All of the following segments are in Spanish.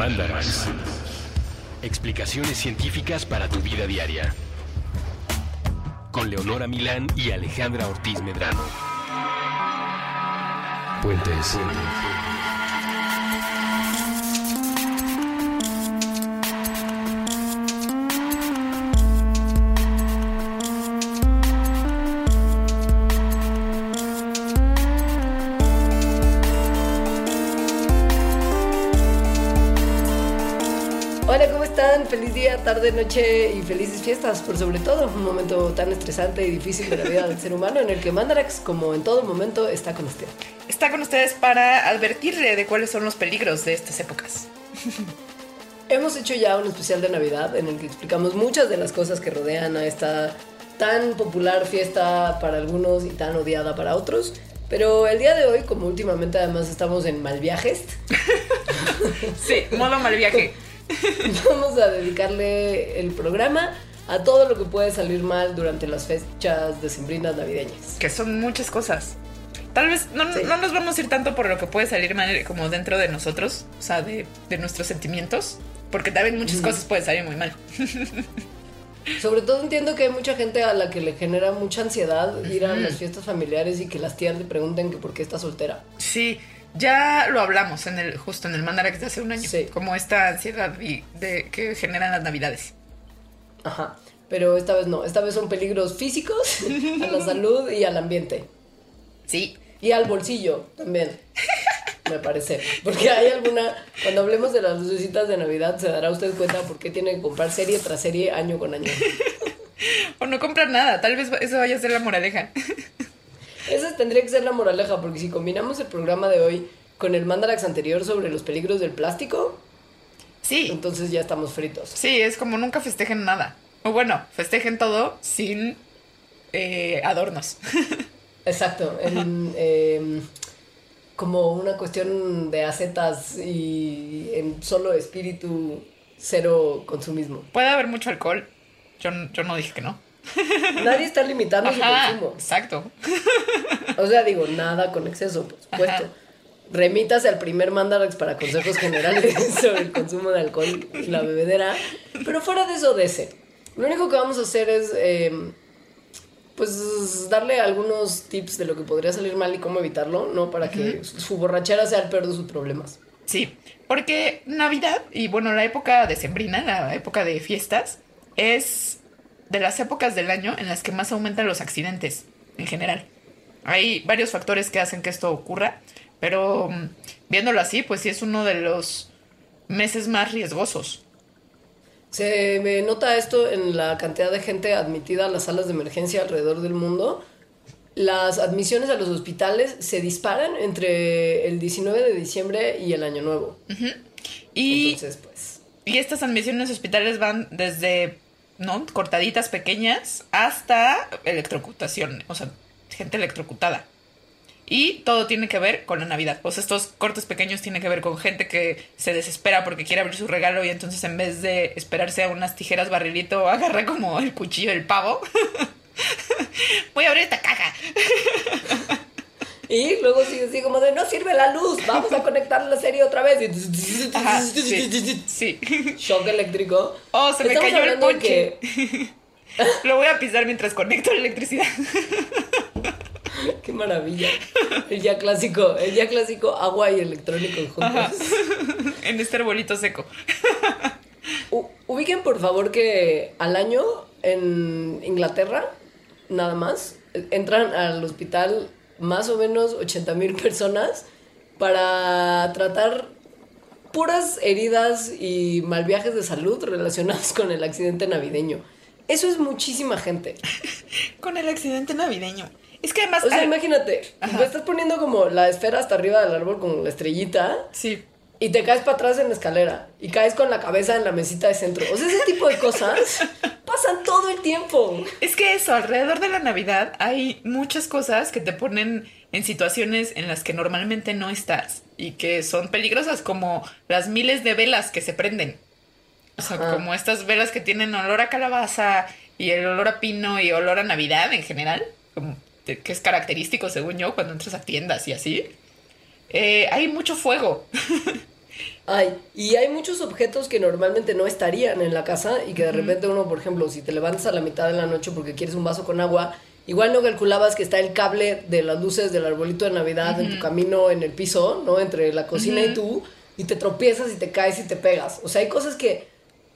Mandarax. Explicaciones científicas para tu vida diaria. Con Leonora Milán y Alejandra Ortiz Medrano. Puentes. Día, tarde, noche y felices fiestas, por sobre todo un momento tan estresante y difícil de la vida del ser humano en el que Mandarax, como en todo momento, está con usted. Está con ustedes para advertirle de cuáles son los peligros de estas épocas. Hemos hecho ya un especial de Navidad en el que explicamos muchas de las cosas que rodean a esta tan popular fiesta para algunos y tan odiada para otros. Pero el día de hoy, como últimamente además estamos en mal viajes, Sí, modo mal viaje. vamos a dedicarle el programa a todo lo que puede salir mal durante las fechas decembrinas navideñas. Que son muchas cosas. Tal vez no, Sí. no nos vamos a ir tanto por lo que puede salir mal como dentro de nosotros, o sea, de, de nuestros sentimientos, porque también muchas Ujú. cosas pueden salir muy mal. Sobre todo entiendo que hay mucha gente a la que le genera mucha ansiedad ir a Ujú. las fiestas familiares y que las tías le pregunten que por qué está soltera. Sí, ya lo hablamos en el justo en el Mandarax de hace un año, Sí. como esta ansiedad y de, que generan las navidades. Ajá. Pero esta vez no, esta vez son peligros físicos a la salud y al ambiente. Sí, Y al bolsillo también, me parece. Porque hay alguna, cuando hablemos de las lucecitas de Navidad, se dará usted cuenta por qué tiene que comprar serie tras serie año con año. o no comprar nada, tal vez eso vaya a ser la moraleja. Esa tendría que ser la moraleja, porque si combinamos el programa de hoy con el mandarax anterior sobre los peligros del plástico, Sí, entonces ya estamos fritos. Sí, es como nunca festejen nada. O bueno, festejen todo sin eh, adornos. Exacto, en, em, como una cuestión de acetas y en solo espíritu, cero consumismo. Puede haber mucho alcohol. Yo, yo no dije que no. Nadie está limitando su Ajá, consumo. exacto. O sea, digo, nada con exceso, por supuesto. Ajá. Remítase al primer mandarax para consejos generales sobre el consumo de alcohol y la bebedera. Pero fuera de eso, de ese. Lo único que vamos a hacer es, em, pues, darle algunos tips de lo que podría salir mal y cómo evitarlo, ¿no? Para que su borrachera sea el peor de sus problemas. Sí, porque Navidad y bueno, la época decembrina, la época de fiestas, es de las épocas del año en las que más aumentan los accidentes en general. Hay varios factores que hacen que esto ocurra, pero mm, viéndolo así, pues sí es uno de los meses más riesgosos. Se me nota esto en la cantidad de gente admitida a las salas de emergencia alrededor del mundo. Las admisiones a los hospitales se disparan entre el 19 de diciembre y el Año Nuevo. Y Entonces, pues, Y estas admisiones hospitales van desde, ¿no? Cortaditas pequeñas hasta electrocutación, o sea, gente electrocutada. Y todo tiene que ver con la Navidad. O sea, estos cortes pequeños tienen que ver con gente que se desespera porque quiere abrir su regalo y entonces en vez de esperarse a unas tijeras barrilito, agarra como el cuchillo del pavo. Voy a abrir esta caja. Y luego sigue así como de, no sirve la luz, vamos a conectar la serie otra vez. Y Ajá, sí, sí. Shock eléctrico. Oh, se me Estamos cayó el que- Lo voy a pisar mientras conecto la electricidad. Qué maravilla. El ya clásico, el ya clásico agua y electrónico juntos. en este arbolito seco. U- ubiquen por favor que al año en Inglaterra, nada más, entran al hospital más o menos 80 mil personas para tratar puras heridas y mal viajes de salud relacionados con el accidente navideño. Eso es muchísima gente. Con el accidente navideño. Es que además. O sea, ah, imagínate, Ajá. me estás poniendo como la esfera hasta arriba del árbol con la estrellita Sí. Y te caes para atrás en la escalera y caes con la cabeza en la mesita de centro. O sea, ese tipo de cosas pasan todo el tiempo. Es que eso, alrededor de la Navidad hay muchas cosas que te ponen en situaciones en las que normalmente no estás y que son peligrosas, como las miles de velas que se prenden. O sea, Ajá. como estas velas que tienen olor a calabaza y el olor a pino y olor a Navidad en general, como de- que es característico según yo cuando entras a tiendas y así. Eh, hay mucho fuego. Ay, y hay muchos objetos que normalmente no estarían en la casa y que de repente uno, por ejemplo, si te levantas a la mitad de la noche porque quieres un vaso con agua, igual no calculabas que está el cable de las luces del arbolito de Navidad en tu camino en el piso, ¿no? Entre la cocina y tú, y te tropiezas y te caes y te pegas. O sea, hay cosas que,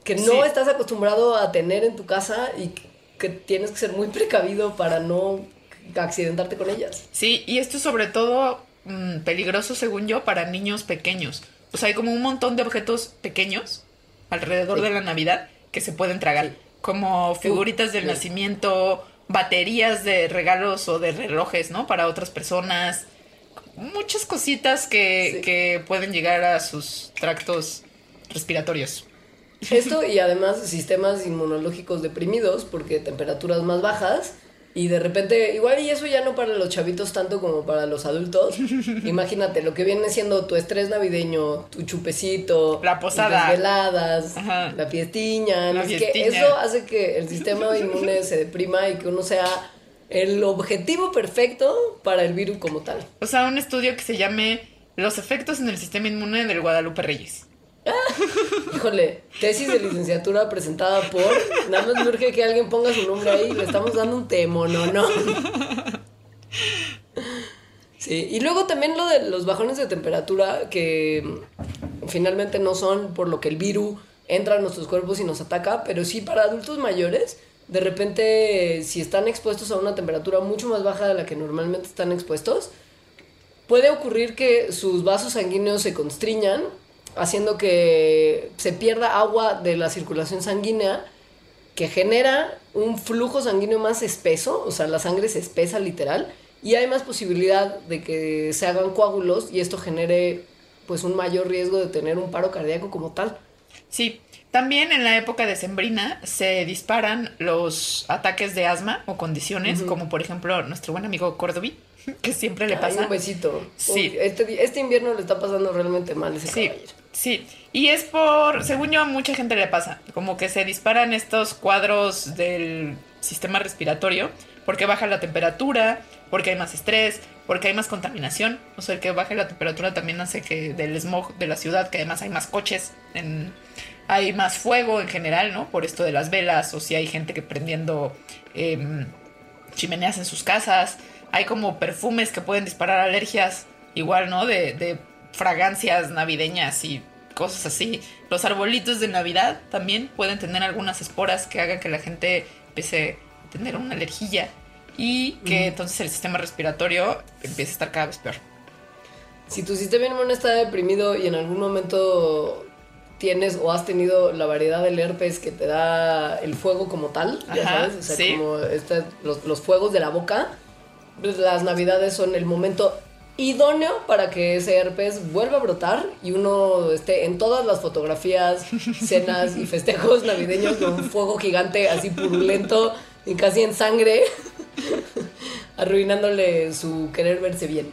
que no Sí. estás acostumbrado a tener en tu casa y que, que tienes que ser muy precavido para no accidentarte con ellas. Sí, y esto es sobre todo mm, peligroso, según yo, para niños pequeños. O sea, hay como un montón de objetos pequeños alrededor Sí. de la Navidad que se pueden tragar, como figuritas del sí. nacimiento, baterías de regalos o de relojes, ¿no? Para otras personas. Muchas cositas que, Sí. que pueden llegar a sus tractos respiratorios. Esto y además sistemas inmunológicos deprimidos porque temperaturas más bajas y de repente, igual y eso ya no para los chavitos tanto como para los adultos. Imagínate lo que viene siendo tu estrés navideño, tu chupecito, La posada. las veladas, Ajá. la fiestiña, La fiestiña. Eso hace que el sistema inmune se deprima y que uno sea el objetivo perfecto para el virus como tal. O sea, un estudio que se llame Los efectos en el sistema inmune del Guadalupe Reyes. Híjole, tesis de licenciatura presentada por. Nada más me urge que alguien ponga su nombre ahí. Le estamos dando un temo, no, no. Sí, y luego también lo de los bajones de temperatura que finalmente no son por lo que el virus entra a nuestros cuerpos y nos ataca, pero sí para adultos mayores, de repente si están expuestos a una temperatura mucho más baja de la que normalmente están expuestos, puede ocurrir que sus vasos sanguíneos se constriñan, haciendo que se pierda agua de la circulación sanguínea, que genera un flujo sanguíneo más espeso, o sea, la sangre se espesa literal, y hay más posibilidad de que se hagan coágulos y esto genere pues un mayor riesgo de tener un paro cardíaco como tal. Sí, también en la época de Sembrina se disparan los ataques de asma o condiciones, como por ejemplo nuestro buen amigo Cordovi, que siempre le Ay, pasa. un besito. Sí. Uy, Este, este invierno le está pasando realmente mal ese Sí, caballero. sí. Y es por, según yo, a mucha gente le pasa, como que se disparan estos cuadros del sistema respiratorio, porque baja la temperatura, porque hay más estrés, porque hay más contaminación. O sea, el que baje la temperatura también hace que del smog de la ciudad, que además hay más coches, en- hay más fuego en general, ¿no? Por esto de las velas, o si hay gente que prendiendo em, chimeneas en sus casas. Hay como perfumes que pueden disparar alergias, igual, ¿no? De, de fragancias navideñas y cosas así. Los arbolitos de Navidad también pueden tener algunas esporas que hagan que la gente empiece a tener una alergia y que entonces el sistema respiratorio empiece a estar cada vez peor. Si tu sistema inmune está deprimido y en algún momento tienes o has tenido la variedad del herpes que te da el fuego como tal, ya Ajá, sabes, o sea, sí. como este- los, los fuegos de la boca, las navidades son el momento idóneo para que ese herpes vuelva a brotar y uno esté en todas las fotografías, cenas y festejos navideños con un fuego gigante así purulento y casi en sangre, arruinándole su querer verse bien.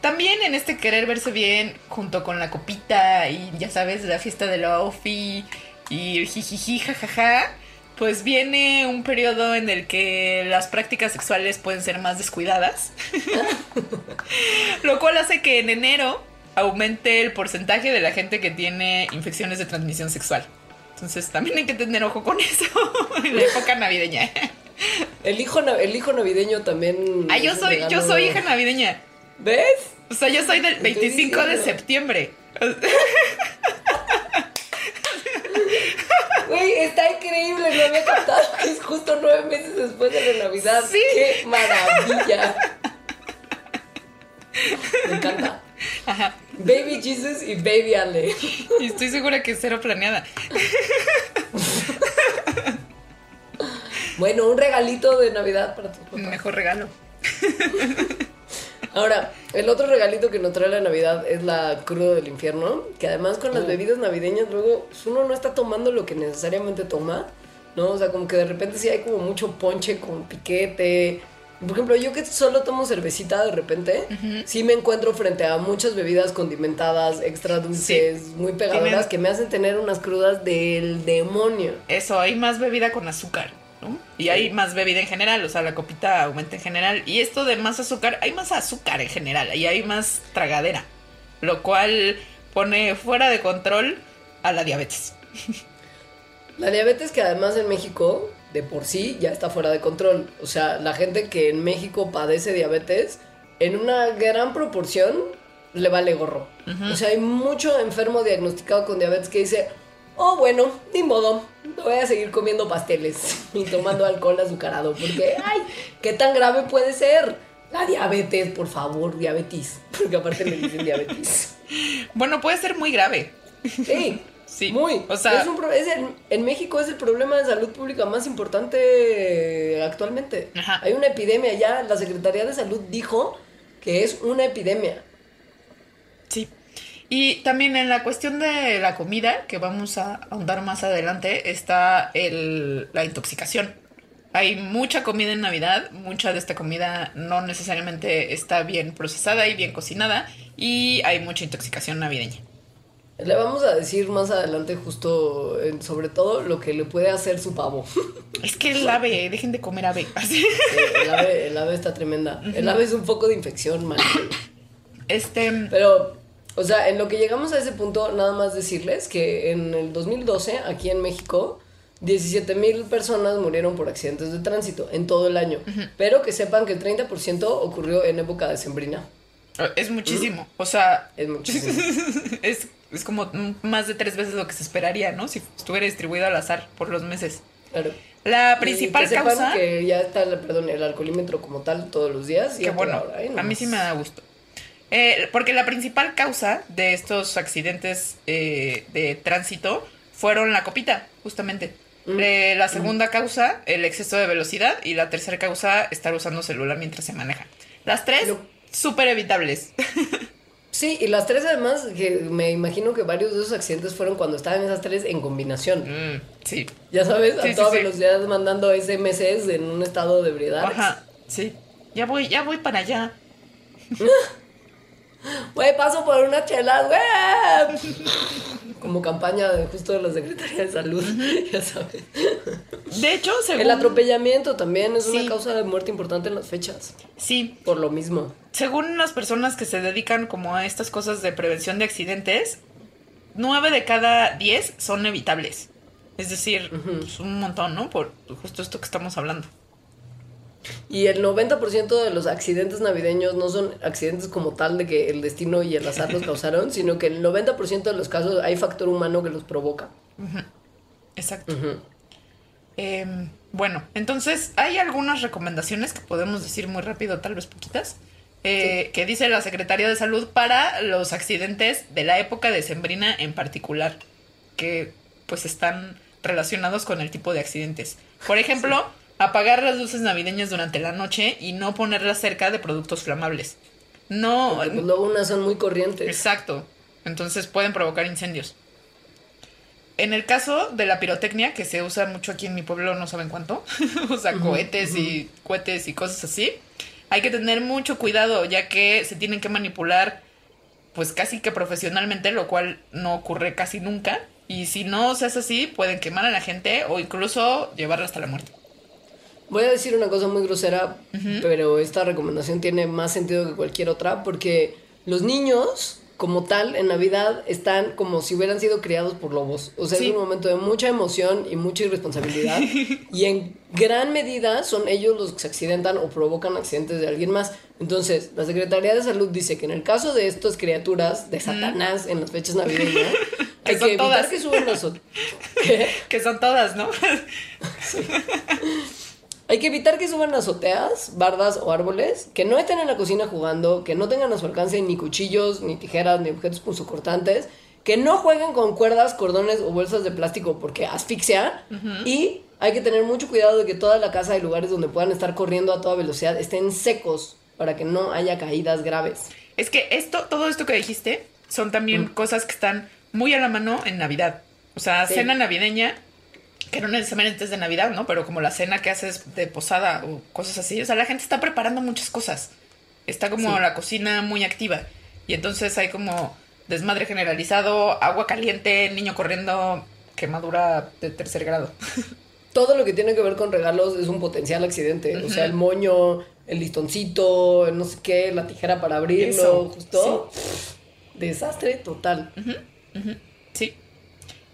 También en este querer verse bien, junto con la copita y ya sabes, la fiesta de la OFI y el jijiji, jajaja, pues viene un periodo en el que las prácticas sexuales pueden ser más descuidadas. Lo cual hace que en enero aumente el porcentaje de la gente que tiene infecciones de transmisión sexual. Entonces también hay que tener ojo con eso en la época navideña. El hijo, el hijo navideño también. Ah, yo soy, yo soy hija navideña. ¿Ves? O sea, yo soy del Estoy 25 de septiembre. Güey, está increíble, no había captado que es justo nueve meses después de la Navidad. Sí. ¡Qué maravilla! Me encanta. Ajá. Baby Jesus y Baby Ale. Y estoy segura que es cero planeada. Bueno, un regalito de Navidad para tus papás. Mejor regalo. Ahora, el otro regalito que nos trae la Navidad es la cruda del infierno, que además con las bebidas navideñas luego pues, uno no está tomando lo que necesariamente toma, ¿no? O sea, como que de repente sí hay como mucho ponche con piquete. Por ejemplo, yo que solo tomo cervecita de repente, sí me encuentro frente a muchas bebidas condimentadas, extra dulces, muy pegadoras, Tienen- que me hacen tener unas crudas del demonio. Eso, hay más bebida con azúcar, ¿no? Y hay más bebida en general, o sea, la copita aumenta en general. Y esto de más azúcar, hay más azúcar en general y hay más tragadera. Lo cual, pone fuera de control a la diabetes. La diabetes que además en México de por sí ya está fuera de control. O sea, la gente que en México padece diabetes, en una gran proporción le vale gorro. O sea, hay mucho enfermo diagnosticado con diabetes que dice, oh bueno, ni modo, voy a seguir comiendo pasteles y tomando alcohol azucarado, porque, ay, ¿qué tan grave puede ser? La diabetes, por favor, diabetes, porque aparte me dicen diabetes. Bueno, puede ser muy grave. Sí, Sí, muy. o sea- Es un pro- es el- en México es el problema de salud pública más importante actualmente. Ajá. Hay una epidemia ya, la Secretaría de Salud dijo que es una epidemia. Sí. Y también en la cuestión de la comida, que vamos a ahondar más adelante, está el, la intoxicación. Hay mucha comida en Navidad, mucha de esta comida no necesariamente está bien procesada y bien cocinada, y hay mucha intoxicación navideña. Le vamos a decir más adelante justo en- sobre todo lo que le puede hacer su pavo. Es que el ave, dejen de comer ave. Sí, el, ave, el ave está tremenda. El ave es un foco de infección, man. Este, Pero, o sea, en lo que llegamos a ese punto, nada más decirles que en el 2012, aquí en México, 17 mil personas murieron por accidentes de tránsito en todo el año. Pero que sepan que el 30% ocurrió en época decembrina. es muchísimo. O sea, Es muchísimo. es, es como más de tres veces lo que se esperaría, ¿no? Si estuviera distribuido al azar por los meses. Claro. La Y principal que sepan causa. que ya está, perdón, el alcoholímetro como tal todos los días. y toda bueno, hora, ¿eh? a mí sí me da gusto. Eh, porque la principal causa de estos accidentes eh, de tránsito fueron la copita, justamente. Mm. Eh, la segunda causa, el exceso de velocidad. Y la tercera causa, estar usando celular mientras se maneja. Las tres, Lo- súper evitables. Sí, y las tres además, que me imagino que varios de esos accidentes fueron cuando estaban esas tres en combinación. Mm, sí. Ya sabes, Sí, a sí, toda sí. velocidad mandando SMS en un estado de ebriedad. Ajá, sí. Ya voy, ya voy para allá. Güey, paso por una chela, güey. Como campaña de justo de la Secretaría de Salud, ya sabes. De hecho, según... El atropellamiento también es Sí. una causa de muerte importante en las fechas. Sí, Por lo mismo. según las personas que se dedican como a estas cosas de prevención de accidentes, nueve de cada diez son evitables. Es decir, pues, un montón, ¿no? Por justo esto que estamos hablando. Y el 90% de los accidentes navideños no son accidentes como tal de que el destino y el azar los causaron, sino que el 90% de los casos hay factor humano que los provoca. Exacto. Em, bueno, entonces hay algunas recomendaciones que podemos decir muy rápido, tal vez poquitas, eh, que dice la Secretaría de Salud para los accidentes de la época decembrina en particular, que pues están relacionados con el tipo de accidentes. Por ejemplo, apagar las luces navideñas durante la noche y no ponerlas cerca de productos flamables. No, Porque, pues, luego unas son muy corrientes. Exacto. Entonces pueden provocar incendios. En el caso de la pirotecnia, que se usa mucho aquí en mi pueblo, no saben cuánto, o sea, cohetes y cohetes y cosas así, hay que tener mucho cuidado, ya que se tienen que manipular, pues casi que profesionalmente, lo cual no ocurre casi nunca. Y si no se hace así, pueden quemar a la gente o incluso llevarla hasta la muerte. Voy a decir una cosa muy grosera, pero esta recomendación tiene más sentido que cualquier otra, porque los niños, como tal, en Navidad están como si hubieran sido criados por lobos. O sea, Sí. es un momento de mucha emoción y mucha irresponsabilidad. y en gran medida son ellos los que se accidentan o provocan accidentes de alguien más. Entonces, la Secretaría de Salud dice que en el caso de estas criaturas de Satanás en las fechas navideñas, Que hay son que evitar todas. que suban las... ¿Qué? Que son todas, ¿no? Hay que evitar que suban azoteas, bardas o árboles, que no estén en la cocina jugando, que no tengan a su alcance ni cuchillos, ni tijeras, ni objetos punzocortantes, que no jueguen con cuerdas, cordones o bolsas de plástico porque asfixia. Y hay que tener mucho cuidado de que toda la casa y lugares donde puedan estar corriendo a toda velocidad estén secos para que no haya caídas graves. Es que esto, todo esto que dijiste, son también cosas que están muy a la mano en Navidad. O sea, Sí. cena navideña, que no necesariamente es de Navidad, ¿no? Pero como la cena que haces de posada o cosas así. O sea, la gente está preparando muchas cosas. Está como Sí. la cocina muy activa. Y entonces hay como desmadre generalizado, agua caliente, niño corriendo, quemadura de tercer grado. Todo lo que tiene que ver con regalos es un potencial accidente. O sea, el moño, el listoncito, el no sé qué, la tijera para abrirlo, Eso, justo. desastre total. Sí.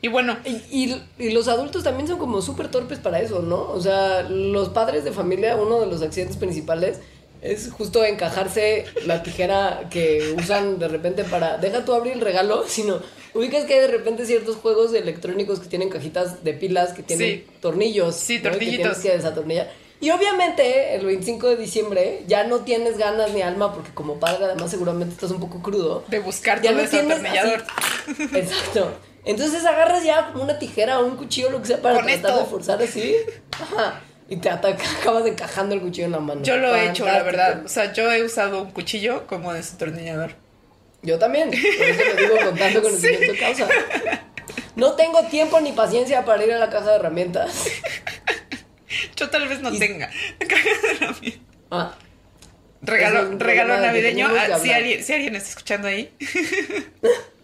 Y bueno, Y, y- y los adultos también son como súper torpes para eso, ¿no? O sea, los padres de familia, uno de los accidentes principales es justo encajarse la tijera que usan de repente para... Deja tú abrir el regalo, sino... Ubicas que hay de repente ciertos juegos electrónicos que tienen cajitas de pilas, que tienen Sí. tornillos. Sí, ¿no? Que tornillitos. tienes que desatornillar. Y obviamente el 25 de diciembre ya no tienes ganas ni alma porque como padre además seguramente estás un poco crudo. de buscar Ya tu no tienes así- Exacto. Entonces agarras ya como una tijera o un cuchillo, lo que sea, para Con tratar esto. de forzar así. Ajá. Y te ataca, acabas encajando el cuchillo en la mano. Yo lo he hecho, la verdad. O sea, yo he usado un cuchillo como desatornillador. Yo también. Por eso lo digo con tanto conocimiento de causa. No tengo tiempo ni paciencia para ir a la caja de herramientas. Yo tal vez no Y- tenga. Ah, Regalo, Es un regalo programa de navideño. Ah, si, alguien, si alguien está escuchando ahí.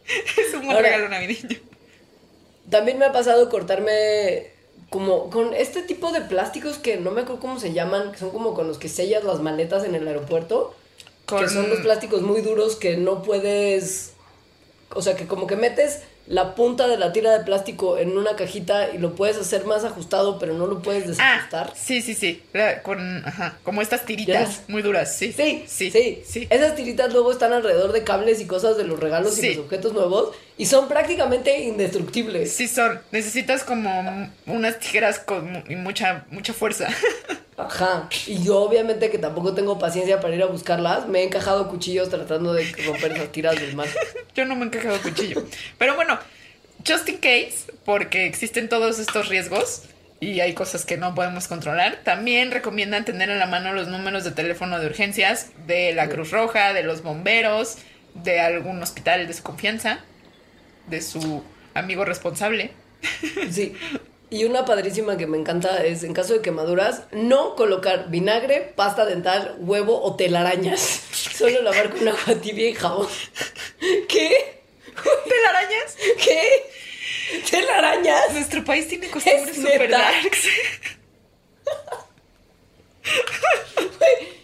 es un buen Ahora- regalo navideño. También me ha pasado cortarme como con este tipo de plásticos que no me acuerdo cómo se llaman, que son como con los que sellas las maletas en el aeropuerto. Con- Que son los plásticos muy duros que no puedes. O sea, que como que metes la punta de la tira de plástico en una cajita y lo puedes hacer más ajustado, pero no lo puedes Ah, desajustar. sí, sí, sí. Con, ajá, como estas tiritas muy duras, sí. Sí, sí, sí, sí. Esas tiritas luego están alrededor de cables y cosas de los regalos Sí. y los objetos nuevos y son prácticamente indestructibles. Sí son. Necesitas como unas tijeras con y mucha, mucha fuerza. Ajá. Y yo obviamente que tampoco tengo paciencia para ir a buscarlas, me he encajado cuchillos tratando de romper esas tiras del mar. Yo no me he encajado cuchillo. Pero bueno, just in case, porque existen todos estos riesgos y hay cosas que no podemos controlar, también recomiendan tener en la mano los números de teléfono de urgencias de la Cruz Roja, de los bomberos, de algún hospital de su confianza, de su amigo responsable. Sí. Y una padrísima que me encanta es, en caso de quemaduras, no colocar vinagre, pasta dental, huevo o telarañas. Solo lavar con agua tibia y jabón. ¿Qué? ¿Telarañas? ¿Qué? ¿Telarañas? Nuestro país tiene costumbres Es super darks.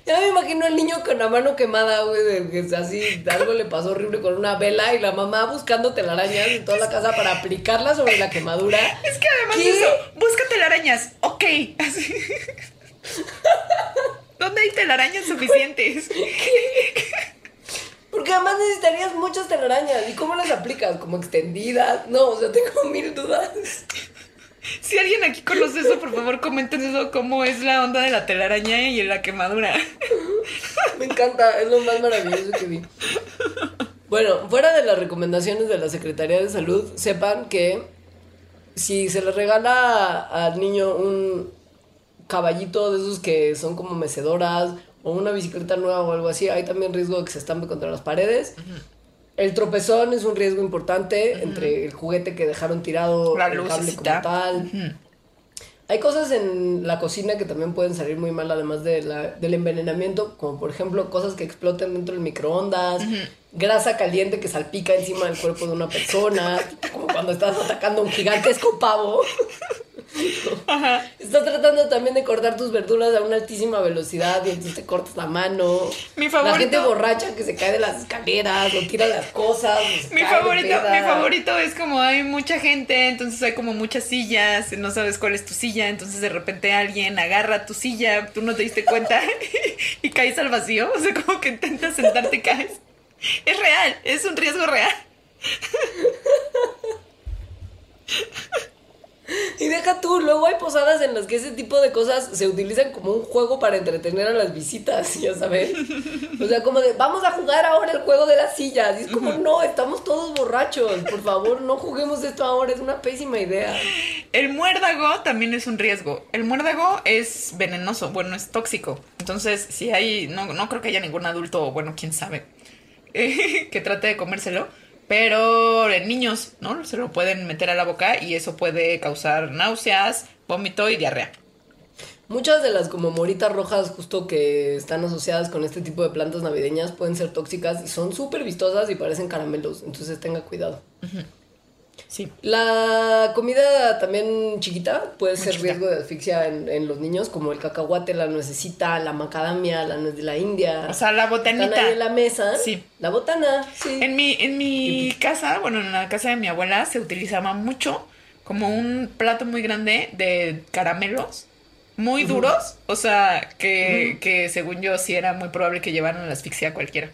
Ya me imagino al niño con la mano quemada, güey, de que así algo le pasó horrible con una vela y la mamá buscando telarañas en toda la casa para aplicarla sobre la quemadura. Es que además ¿Qué? eso, busca telarañas. Ok. Así. ¿Dónde hay telarañas suficientes? Porque además necesitarías muchas telarañas. ¿Y cómo las aplicas? ¿Como extendidas? No, o sea, tengo mil dudas. Si alguien aquí conoce eso, por favor comenten eso, cómo es la onda de la telaraña y la quemadura. Me encanta, es lo más maravilloso que vi. Bueno, fuera de las recomendaciones de la Secretaría de Salud, sepan que si se le regala al niño un caballito de esos que son como mecedoras o una bicicleta nueva o algo así, hay también riesgo de que se estampe contra las paredes. El tropezón es un riesgo importante entre el juguete que dejaron tirado, La el cable como tal. Hay cosas en la cocina que también pueden salir muy mal, además de la- del envenenamiento, como por ejemplo cosas que exploten dentro del microondas, grasa caliente que salpica encima del cuerpo de una persona, como cuando estás atacando a un gigantesco pavo. Ajá. Estás tratando también de cortar tus verduras a una altísima velocidad y entonces te cortas la mano. Mi La favorito- gente borracha que se cae de las escaleras o tira las cosas. Mi favorito, mi favorito es como hay mucha gente, entonces hay como muchas sillas, no sabes cuál es tu silla, entonces de repente alguien agarra tu silla, tú no te diste cuenta y caes al vacío, o sea, como que intentas sentarte y caes. Es real, es un riesgo real. Y deja tú, luego hay posadas en las que ese tipo de cosas se utilizan como un juego para entretener a las visitas, ya sabes. O sea, como de, vamos a jugar ahora el juego de las sillas. Y es como, no, estamos todos borrachos. Por favor, no juguemos esto ahora, es una pésima idea. El muérdago también es un riesgo. El muérdago es venenoso, bueno, es tóxico. Entonces, si hay, no, no creo que haya ningún adulto, bueno, quién sabe, eh, que trate de comérselo. Pero en niños, ¿no? Se lo pueden meter a la boca y eso puede causar náuseas, vómito y diarrea. Muchas de las como moritas rojas justo que están asociadas con este tipo de plantas navideñas pueden ser tóxicas y son súper vistosas y parecen caramelos, entonces tenga cuidado. Sí. La comida también chiquita puede ser chiquita. riesgo de asfixia en, en los niños, como el cacahuate, la nuececita, la macadamia, la nuez de la India. O sea, la botanita. en la mesa. Sí. La botana, sí. En mi, en mi casa, bueno, en la casa de mi abuela se utilizaba mucho como un plato muy grande de caramelos muy duros. O sea, que, que según yo sí era muy probable que llevaran la asfixia a cualquiera.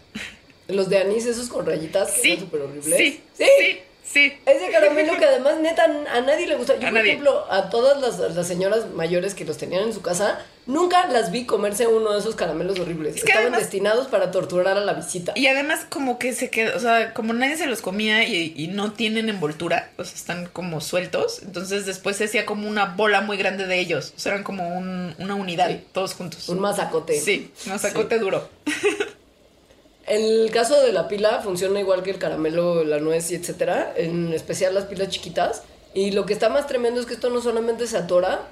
Los de anís, esos con rayitas, que Sí. son súper horribles. Sí. sí. Sí. Sí. Ese caramelo que además, neta, a nadie le gusta. Yo, A por nadie. ejemplo, a todas las, las señoras mayores que los tenían en su casa, nunca las vi comerse uno de esos caramelos horribles. Es que Estaban además- destinados para torturar a la visita. Y además como que se quedó, o sea, como nadie se los comía y, y no tienen envoltura, o sea, están como sueltos, entonces después se hacía como una bola muy grande de ellos, o sea, eran como un- una unidad, Sí. todos juntos. Un mazacote. Sí, un sacote duro. El caso de la pila funciona igual que el caramelo, la nuez y etcétera, en especial las pilas chiquitas. Y lo que está más tremendo es que esto no solamente se atora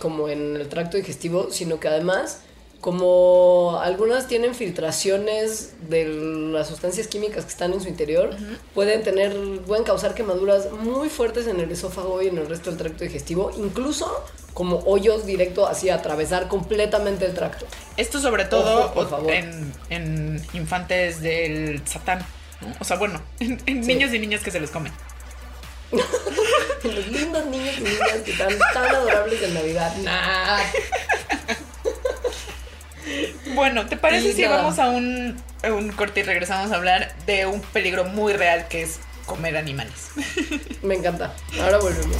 como en el tracto digestivo, sino que además, como algunas tienen filtraciones de las sustancias químicas que están en su interior, pueden tener, pueden causar quemaduras muy fuertes en el esófago y en el resto del tracto digestivo, incluso como hoyos directo así atravesar completamente el tracto. Esto sobre todo Ojo, por favor. en, en infantes del satán, ¿no? O sea, bueno, en, en Sí. niños y niñas que se les comen. Los lindos niños y niñas que están tan adorables en Navidad. Nah. Bueno, ¿te parece Y si nada. vamos a un, a un corte y regresamos a hablar de un peligro muy real que es comer animales? Me encanta. Ahora volvemos.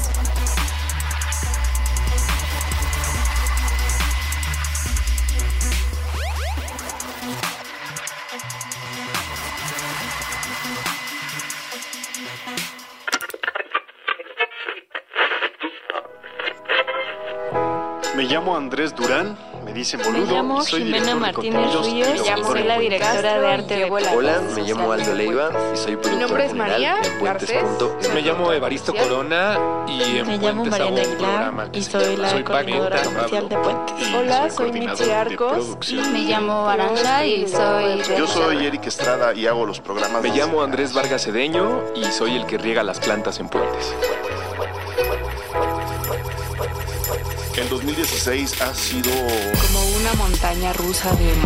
Llamo Andrés Durán, me dicen Me boludo. llamo y soy Jimena Martínez Ríos soy la directora de arte de Hola, Hola, me llamo Aldo Leiva y soy productor nombre es general María. Garcés. Me llamo Evaristo Corona y en Me llamo Mariana Aguilar y soy la Soy coordinadora comercial de Puentes. Hola, soy Mitzi de Arcos. Me llamo Arantxa y soy Yo soy Eric Estrada y hago los programas. Me llamo. Andrés Vargas Cedeño y soy el que riega las plantas en Puentes. 2016 ha sido como una montaña rusa de Un año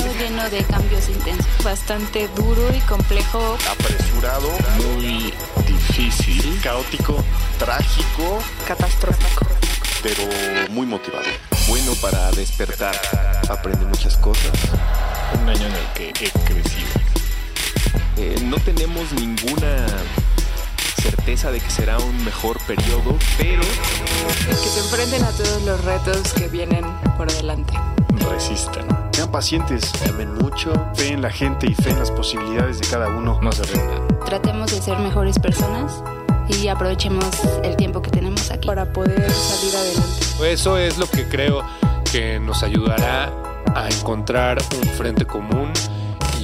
emociones. lleno de cambios intensos. Bastante duro y complejo. apresurado, muy difícil. caótico, trágico, Catastrófico. pero muy motivado. Bueno para despertar. Aprendí muchas cosas. Un año en el que he crecido. Eh, no tenemos ninguna certeza de que será un mejor periodo, pero Que se enfrenten a todos los retos que vienen por delante. Resistan. Sean pacientes, Amen mucho. fe en la gente y fe en las posibilidades de cada uno. No se rindan. Tratemos de ser mejores personas y aprovechemos el tiempo que tenemos aquí. Para poder salir adelante. Eso es lo que creo que nos ayudará a encontrar un frente común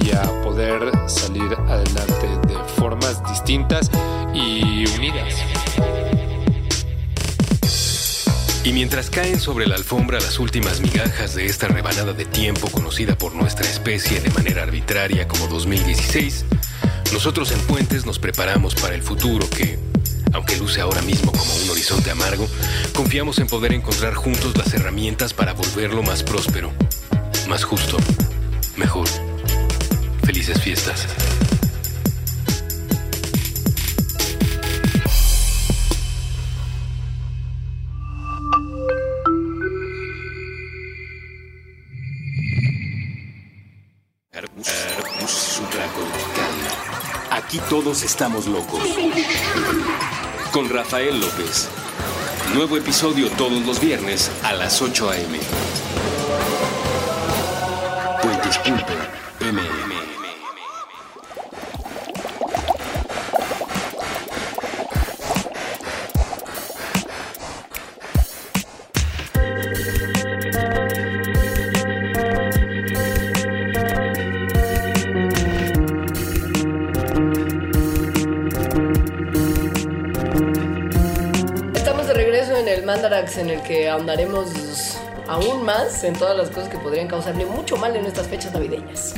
y a poder salir adelante de formas distintas y unidas. Y mientras caen sobre la alfombra las últimas migajas de esta rebanada de tiempo conocida por nuestra especie de manera arbitraria como 2016, nosotros en Puentes nos preparamos para el futuro que, aunque luce ahora mismo como un horizonte amargo, confiamos en poder encontrar juntos las herramientas para volverlo más próspero, más justo, mejor. Felices fiestas. Aquí todos estamos locos. Con Rafael López. Nuevo episodio todos los viernes a las 8 a.m. Puentes.mm. en el que ahondaremos aún más en todas las cosas que podrían causarle mucho mal en estas fechas navideñas.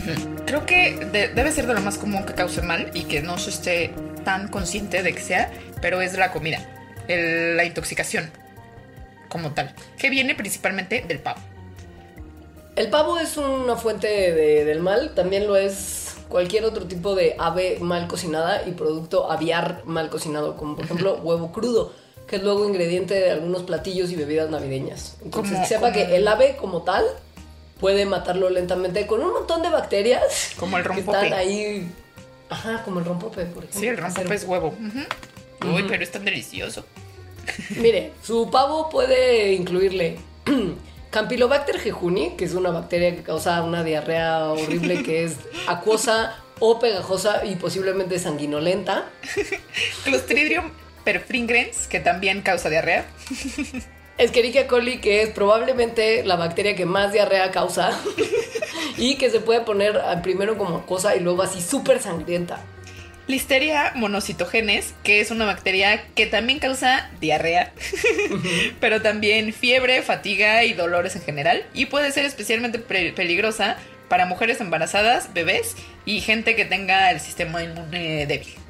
Creo que de- debe ser de lo más común que cause mal y que no se esté tan consciente de que sea, pero es la comida, el- la intoxicación como tal, que viene principalmente del pavo. El pavo es una fuente de- del mal, también lo es cualquier otro tipo de ave mal cocinada y producto aviar mal cocinado, como por ejemplo huevo crudo, que es luego ingrediente de algunos platillos y bebidas navideñas. Entonces, sepa que el ave como tal puede matarlo lentamente con un montón de bacterias Como el que rompope. están ahí. Ajá, como el rompope, por ejemplo. Sí, el rompope Hacer- es huevo. Uy, pero es tan delicioso. Mire, su pavo puede incluirle Campylobacter jejuni, que es una bacteria que causa una diarrea horrible que es acuosa o pegajosa y posiblemente sanguinolenta. Clostridium perfringens, que también causa diarrea. Escherichia coli, que es probablemente la bacteria que más diarrea causa y que se puede poner primero como acuosa y luego así súper sangrienta. Listeria monocitogenes, que es una bacteria que también causa diarrea, pero también fiebre, fatiga y dolores en general. Y puede ser especialmente peligrosa para mujeres embarazadas, bebés y gente que tenga el sistema inmune débil.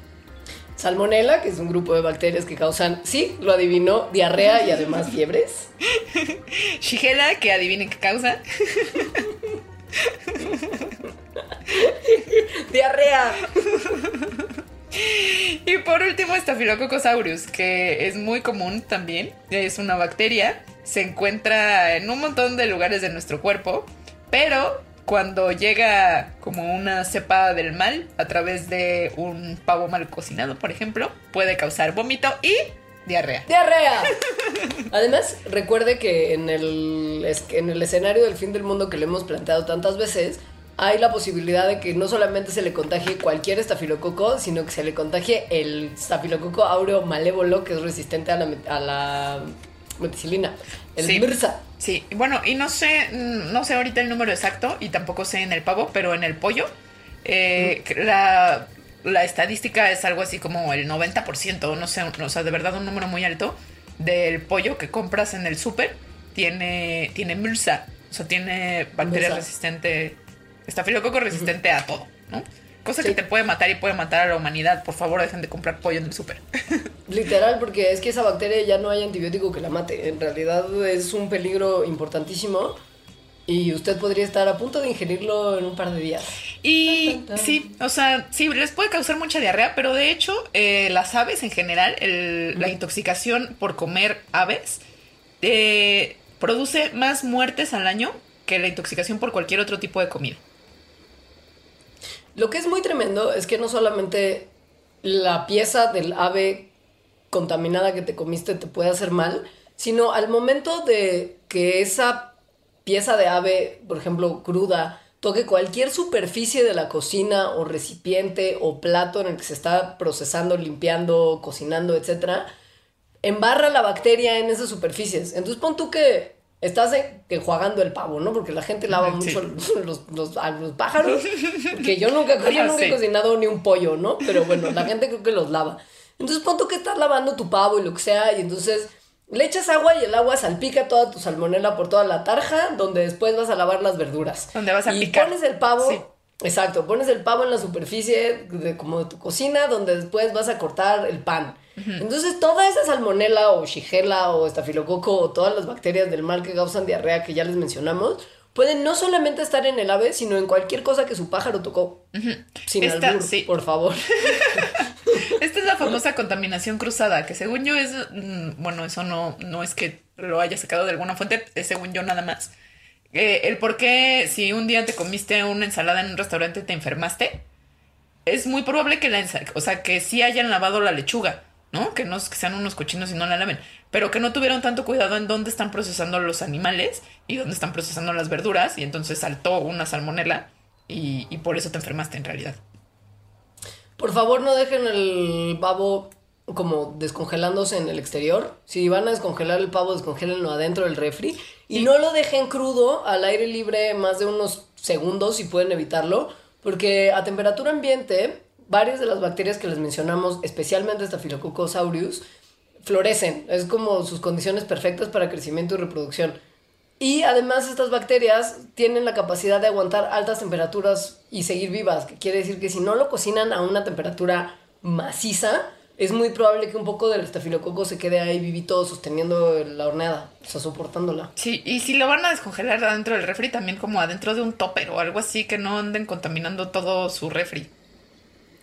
Salmonella, que es un grupo de bacterias que causan, sí, lo adivinó, diarrea y además fiebres. Shigella, que adivinen qué causa. ¡Diarrea! Y por último, Staphylococcus aureus, que es muy común también. Es una bacteria. Se encuentra en un montón de lugares de nuestro cuerpo. Pero cuando llega como una cepa del mal a través de un pavo mal cocinado, por ejemplo, puede causar vómito y diarrea. ¡Diarrea! Además, recuerde que en el, en el escenario del fin del mundo que le hemos planteado tantas veces, hay la posibilidad de que no solamente se le contagie cualquier estafilococo, sino que se le contagie el estafilococo aureo malévolo, que es resistente a la, a la meticilina, el Sí. MRSA. Sí, bueno, y no sé, no sé ahorita el número exacto y tampoco sé en el pavo, pero en el pollo, eh, la, la estadística es algo así como el 90%, no sé, o sea, de verdad un número muy alto del pollo que compras en el súper tiene, tiene MRSA, o sea, tiene bacteria resistente, estafilococo resistente a todo, ¿no? Cosa Sí. que te puede matar y puede matar a la humanidad. Por favor, dejen de comprar pollo en el súper. Literal, porque es que esa bacteria ya no hay antibiótico que la mate. En realidad es un peligro importantísimo y usted podría estar a punto de ingerirlo en un par de días. Y Tan, tan, tan. sí, o sea, sí, les puede causar mucha diarrea, pero de hecho, eh, las aves en general, el- la intoxicación por comer aves, eh, produce más muertes al año que la intoxicación por cualquier otro tipo de comida. Lo que es muy tremendo es que no solamente la pieza del ave contaminada que te comiste te puede hacer mal, sino al momento de que esa pieza de ave, por ejemplo, cruda, toque cualquier superficie de la cocina o recipiente o plato en el que se está procesando, limpiando, cocinando, etcétera, embarra la bacteria en esas superficies. Entonces pon tú que estás en- enjuagando el pavo, ¿no? Porque la gente lava Sí. mucho los, los- a los pájaros. Porque yo nunca, yo nunca he cocinado ni un pollo, ¿no? Pero bueno, la gente creo que los lava. Entonces pon tú que estás lavando tu pavo y lo que sea, y entonces le echas agua y el agua salpica toda tu salmonela por toda la tarja, donde después vas a lavar las verduras. Donde vas a y picar. pones el pavo. Sí. Exacto, pones el pavo en la superficie de, como de tu cocina, donde después vas a cortar el pan. Entonces, toda esa salmonela o shigella o estafilococo o todas las bacterias del mal que causan diarrea que ya les mencionamos, pueden no solamente estar en el ave, sino en cualquier cosa que su pájaro tocó. Sin Esta- albur, sí. por favor. Esta es la famosa contaminación cruzada, que según yo es, mm, bueno, eso no, no es que lo haya sacado de alguna fuente, es según yo nada más. Eh, el por qué si un día te comiste una ensalada en un restaurante y te enfermaste, es muy probable que la o sea, que sí hayan lavado la lechuga, ¿no? Que no que sean unos cochinos y no la laven, pero que no tuvieron tanto cuidado en dónde están procesando los animales y dónde están procesando las verduras y entonces saltó una salmonela y, y por eso te enfermaste en realidad. Por favor, no dejen el pavo como descongelándose en el exterior. Si van a descongelar el pavo, descongélenlo adentro del refri. Y no lo dejen crudo al aire libre más de unos segundos si pueden evitarlo. Porque a temperatura ambiente, varias de las bacterias que les mencionamos, especialmente Staphylococcus aureus, florecen. Es como sus condiciones perfectas para crecimiento y reproducción. Y además estas bacterias tienen la capacidad de aguantar altas temperaturas y seguir vivas, que quiere decir que si no lo cocinan a una temperatura maciza, es muy probable que un poco del estafilococo se quede ahí vivito sosteniendo la horneada, o sea, soportándola. Sí, y si lo van a descongelar adentro del refri, también como adentro de un topper o algo así, que no anden contaminando todo su refri.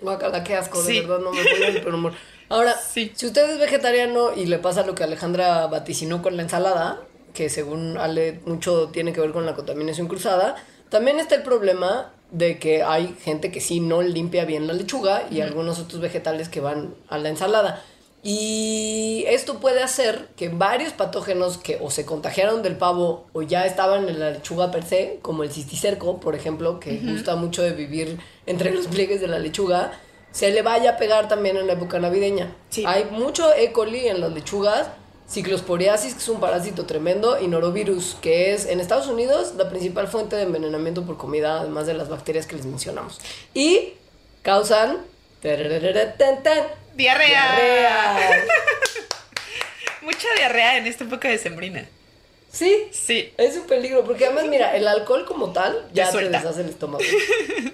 Guacala, qué asco, Sí. de verdad, no me pone el humor. Ahora, Sí. si usted es vegetariano y le pasa lo que Alejandra vaticinó con la ensalada, que según Ale mucho tiene que ver con la contaminación cruzada, también está el problema de que hay gente que sí no limpia bien la lechuga y algunos otros vegetales que van a la ensalada. Y esto puede hacer que varios patógenos que o se contagiaron del pavo o ya estaban en la lechuga per se, como el cisticerco, por ejemplo, que gusta mucho de vivir entre los pliegues de la lechuga, se le vaya a pegar también en la época navideña. Sí. Hay mucho E. coli en las lechugas, ciclosporiasis, que es un parásito tremendo, y norovirus, que es en Estados Unidos la principal fuente de envenenamiento por comida, además de las bacterias que les mencionamos. Y causan... ¡Diarrea! diarrea. Mucha diarrea en esta época de sembrina. Sí, Sí. es un peligro, porque además, mira, el alcohol como tal ya Te deshace el estómago.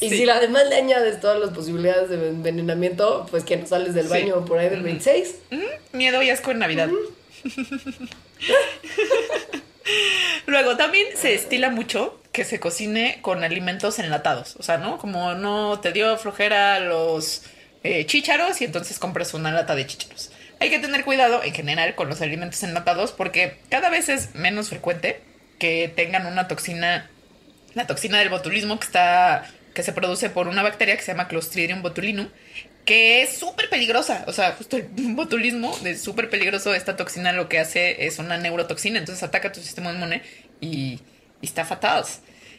Y Sí. si además le añades todas las posibilidades de envenenamiento, pues que no sales del Sí. baño por ahí del 26. Mm, Miedo y asco en Navidad. Luego, también se estila mucho que se cocine con alimentos enlatados. O sea, ¿no? Como no te dio flojera los eh, chícharos y entonces compras una lata de chícharos. Hay que tener cuidado en general con los alimentos enlatados porque cada vez es menos frecuente que tengan una toxina, la toxina del botulismo que está que se produce por una bacteria que se llama Clostridium botulinum, que es súper peligrosa. O sea, justo el botulismo es súper peligroso. Esta toxina lo que hace es una neurotoxina, entonces ataca tu sistema inmune y, y está fatal.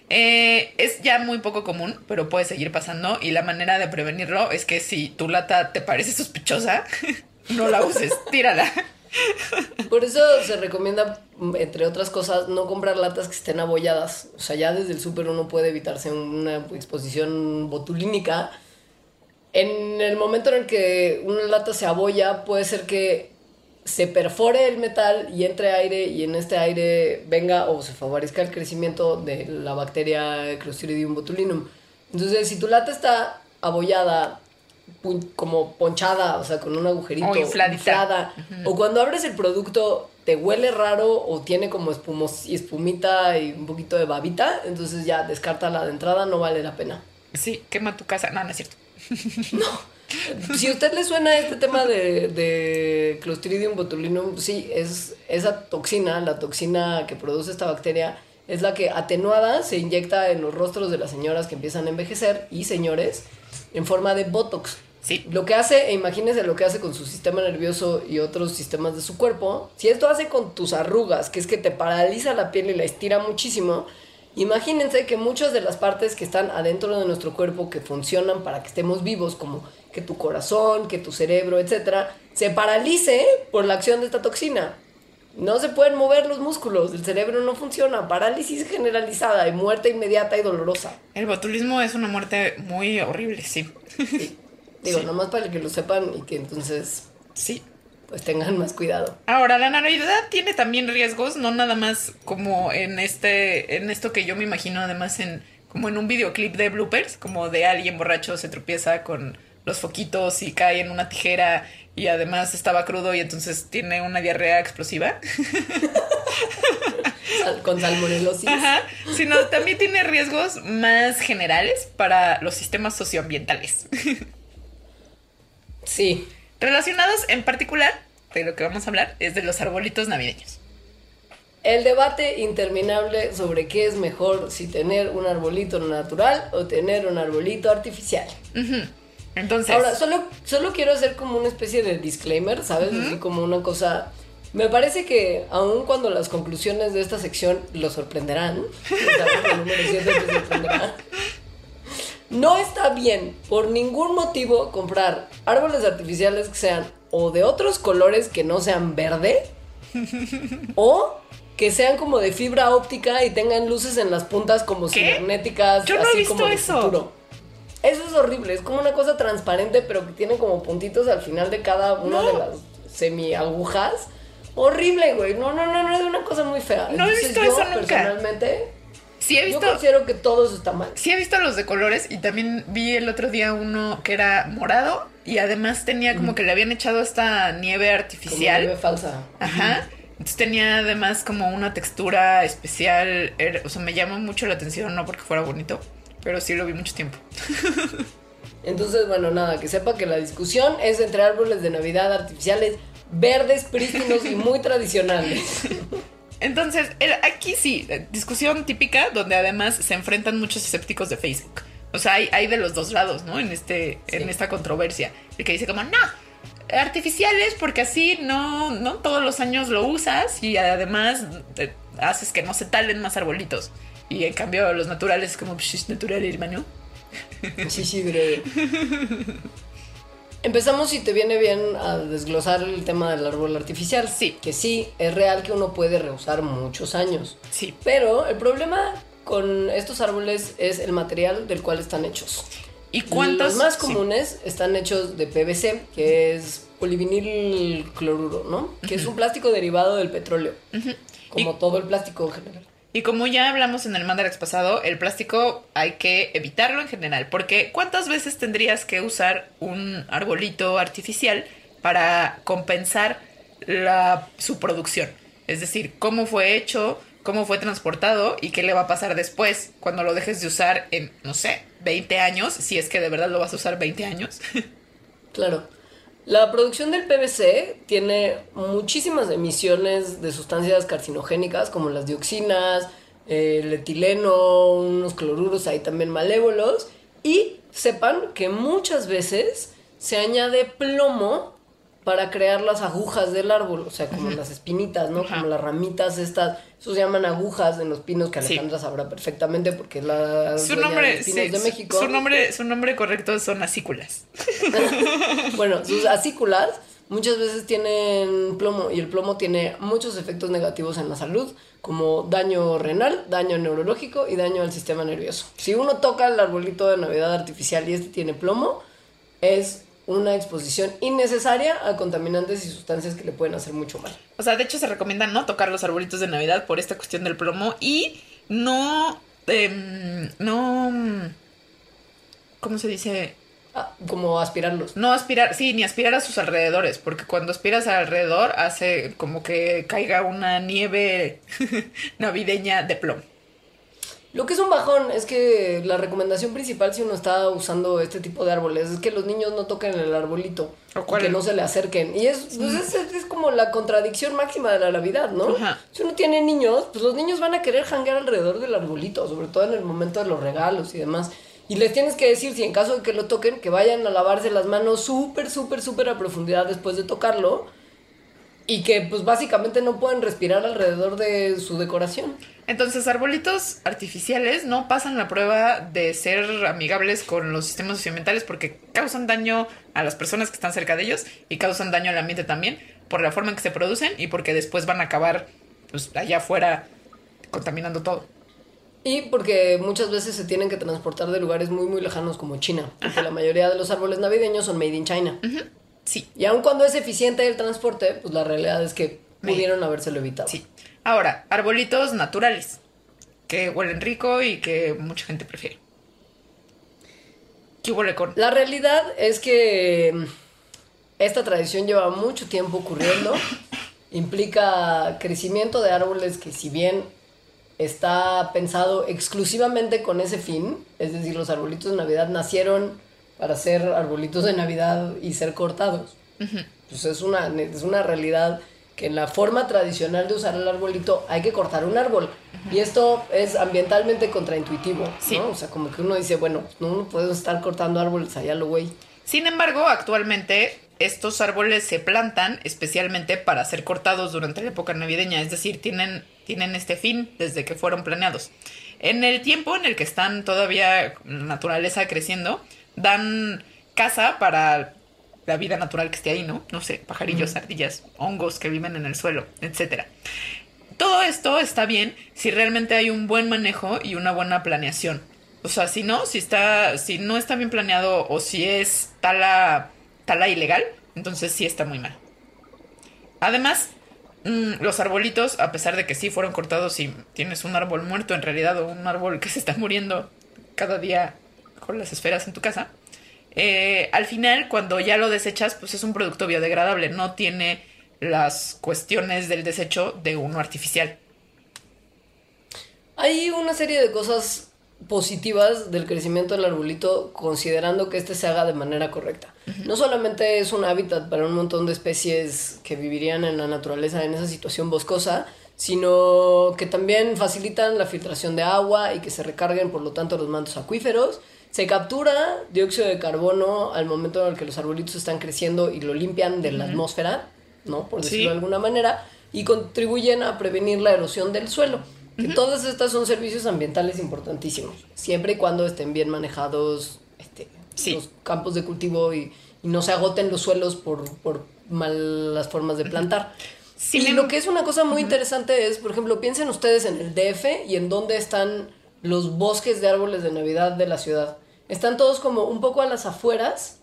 Eh, es ya muy poco común, pero puede seguir pasando. Y la manera de prevenirlo es que si tu lata te parece sospechosa, no la uses, tírala. Por eso se recomienda, entre otras cosas, no comprar latas que estén abolladas. O sea, ya desde el súper uno puede evitarse una exposición botulínica. En el momento en el que una lata se abolla, puede ser que se perfore el metal y entre aire y en este aire venga o se favorezca el crecimiento de la bacteria Clostridium botulinum. Entonces, si tu lata está abollada, como ponchada, o sea, con un agujerito, O inflada, o cuando abres el producto te huele raro o tiene como espumos y espumita y un poquito de babita, entonces ya descártala de entrada, no vale la pena. Sí, quema tu casa. No, no es cierto. Si a usted le suena este tema de, de Clostridium botulinum, sí, es esa toxina, la toxina que produce esta bacteria, es la que atenuada se inyecta en los rostros de las señoras que empiezan a envejecer y señores en forma de botox. Sí. Lo que hace, e imagínense lo que hace con su sistema nervioso y otros sistemas de su cuerpo. Si esto hace con tus arrugas, que es que te paraliza la piel y la estira muchísimo, imagínense que muchas de las partes que están adentro de nuestro cuerpo que funcionan para que estemos vivos, como que tu corazón, que tu cerebro, etcétera, se paralice por la acción de esta toxina. No se pueden mover los músculos, el cerebro no funciona, parálisis generalizada y muerte inmediata y dolorosa. El botulismo es una muerte muy horrible, sí. Digo, Sí. nomás para que lo sepan y que entonces Sí. pues tengan más cuidado. Ahora, la Navidad tiene también riesgos, no nada más como en este, en esto que yo me imagino, además en como en un videoclip de bloopers, como de alguien borracho se tropieza con los foquitos y cae en una tijera y además estaba crudo y entonces tiene una diarrea explosiva. Con salmonelosis. Ajá. Sino también tiene riesgos más generales para los sistemas socioambientales. Sí. Relacionados en particular, de lo que vamos a hablar, es de los arbolitos navideños. El debate interminable sobre qué es mejor, si tener un arbolito natural o tener un arbolito artificial. Entonces, Ahora, solo, solo quiero hacer como una especie de disclaimer, ¿sabes? Así como una cosa... Me parece que aun cuando las conclusiones de esta sección lo sorprenderán, no está bien por ningún motivo comprar árboles artificiales que sean o de otros colores que no sean verde o que sean como de fibra óptica y tengan luces en las puntas como ¿Qué? cibernéticas, Yo no he así visto como eso. Eso es horrible, es como una cosa transparente pero que tiene como puntitos al final de cada una No. de las semi agujas Horrible, güey. No, no, no, no, es una cosa muy fea. No he Entonces, visto yo, eso nunca. Personalmente, Sí he yo visto, considero que todo eso está mal. sí he visto los de colores y también vi el otro día uno que era morado y además tenía como que le habían echado esta nieve Como artificial. nieve falsa. Ajá. Entonces tenía además como una textura especial. Era- o sea, me llamó mucho la atención, no porque fuera bonito, pero sí lo vi mucho tiempo. Entonces, bueno, nada, que sepa que la discusión es entre árboles de Navidad artificiales verdes, prístinos y muy tradicionales. Entonces, aquí sí, eh, discusión típica donde además se enfrentan muchos escépticos de Facebook. O sea, hay, hay de los dos lados, ¿no? En, este, en esta controversia. El que dice como, no, artificiales porque así no, no todos los años lo usas y además eh, haces que no se talen más arbolitos. Y en cambio los naturales es como, pues es natural, hermano. Sí, sí, breve. Empezamos, si te viene bien, a desglosar el tema del árbol artificial. Sí. Que sí, es real que uno puede reusar muchos años. Sí. Pero el problema con estos árboles es el material del cual están hechos. ¿Y cuántos? Los más sí. comunes están hechos de PVC, que es polivinil cloruro, ¿no? Que es un plástico derivado del petróleo. Como Y- todo el plástico en general. Y como ya hablamos en el Mandarax pasado, el plástico hay que evitarlo en general, porque ¿cuántas veces tendrías que usar un arbolito artificial para compensar la, su producción? Es decir, cómo fue hecho, cómo fue transportado y qué le va a pasar después cuando lo dejes de usar en, no sé, 20 años, si es que de verdad lo vas a usar 20 años. Claro. La producción del PVC tiene muchísimas emisiones de sustancias carcinogénicas como las dioxinas, el etileno, unos cloruros ahí también malévolos. Y sepan que muchas veces se añade plomo para crear las agujas del árbol, o sea, como las espinitas, ¿no? Ajá. Como las ramitas estas, eso se llaman agujas en los pinos que Sí. Alejandra sabrá perfectamente porque es la su de nombre, los pinos sí, de su- México. su nombre, su nombre correcto son acículas. Bueno, sus acículas muchas veces tienen plomo y el plomo tiene muchos efectos negativos en la salud, como daño renal, daño neurológico y daño al sistema nervioso. Si uno toca el arbolito de Navidad artificial y este tiene plomo, es una exposición innecesaria a contaminantes y sustancias que le pueden hacer mucho mal. O sea, de hecho se recomienda no tocar los arbolitos de Navidad por esta cuestión del plomo y no, em, no, ¿cómo se dice? Ah, como aspirarlos. No aspirar, sí, ni aspirar a sus alrededores, porque cuando aspiras alrededor hace como que caiga una nieve navideña de plomo. Lo que es un bajón es que la recomendación principal si uno está usando este tipo de árboles es que los niños no toquen el arbolito, ¿O y cuál? que no se le acerquen. Y es, pues es, es como la contradicción máxima de la Navidad, ¿no? Ajá. Si uno tiene niños, pues los niños van a querer janguear alrededor del arbolito, sobre todo en el momento de los regalos y demás. Y les tienes que decir, si en caso de que lo toquen, que vayan a lavarse las manos súper, súper, súper a profundidad después de tocarlo. Y que pues básicamente no pueden respirar alrededor de su decoración. Entonces, arbolitos artificiales no pasan la prueba de ser amigables con los sistemas socioambientales porque causan daño a las personas que están cerca de ellos y causan daño al ambiente también por la forma en que se producen y porque después van a acabar pues, allá afuera contaminando todo. Y porque muchas veces se tienen que transportar de lugares muy, muy lejanos como China. Porque la mayoría de los árboles navideños son made in China. Sí, Y aun cuando es eficiente el transporte, pues la realidad es que pudieron habérselo evitado. sí. Ahora, arbolitos naturales que huelen rico y que mucha gente prefiere. ¿Qué huele con? La realidad es que mm, esta tradición lleva mucho tiempo ocurriendo. Implica crecimiento de árboles que si bien está pensado exclusivamente con ese fin, es decir, los arbolitos de Navidad nacieron para ser arbolitos de Navidad y ser cortados. Pues es una, es una realidad que en la forma tradicional de usar el arbolito hay que cortar un árbol. Y esto es ambientalmente contraintuitivo, Sí. ¿no? O sea, como que uno dice, bueno, no, no podemos estar cortando árboles allá lo güey. Sin embargo, actualmente estos árboles se plantan especialmente para ser cortados durante la época navideña, es decir, tienen, tienen este fin desde que fueron planeados. En el tiempo en el que están todavía naturaleza creciendo, dan casa para la vida natural que esté ahí, ¿no? No sé, pajarillos, ardillas, hongos que viven en el suelo, etcétera. Todo esto está bien si realmente hay un buen manejo y una buena planeación. O sea, si no, si está, si no está bien planeado o si es tala, tala ilegal, entonces sí está muy mal. Además, mm, los arbolitos, a pesar de que sí fueron cortados y tienes un árbol muerto en realidad o un árbol que se está muriendo cada día con las esferas en tu casa, eh, al final cuando ya lo desechas, pues es un producto biodegradable, no tiene las cuestiones del desecho de uno artificial. Hay una serie de cosas positivas del crecimiento del arbolito considerando que este se haga de manera correcta. No solamente es un hábitat para un montón de especies que vivirían en la naturaleza en esa situación boscosa, sino que también facilitan la filtración de agua y que se recarguen por lo tanto los mantos acuíferos. Se captura dióxido de carbono al momento en el que los arbolitos están creciendo y lo limpian de la atmósfera, ¿no? Por decirlo Sí. de alguna manera, y contribuyen a prevenir la erosión del suelo. Todas estas son servicios ambientales importantísimos, siempre y cuando estén bien manejados este, los campos de cultivo y, y no se agoten los suelos por, por malas formas de plantar. Sin y em- lo que es una cosa muy interesante es, por ejemplo, piensen ustedes en el DF y en dónde están los bosques de árboles de Navidad de la ciudad. Están todos como un poco a las afueras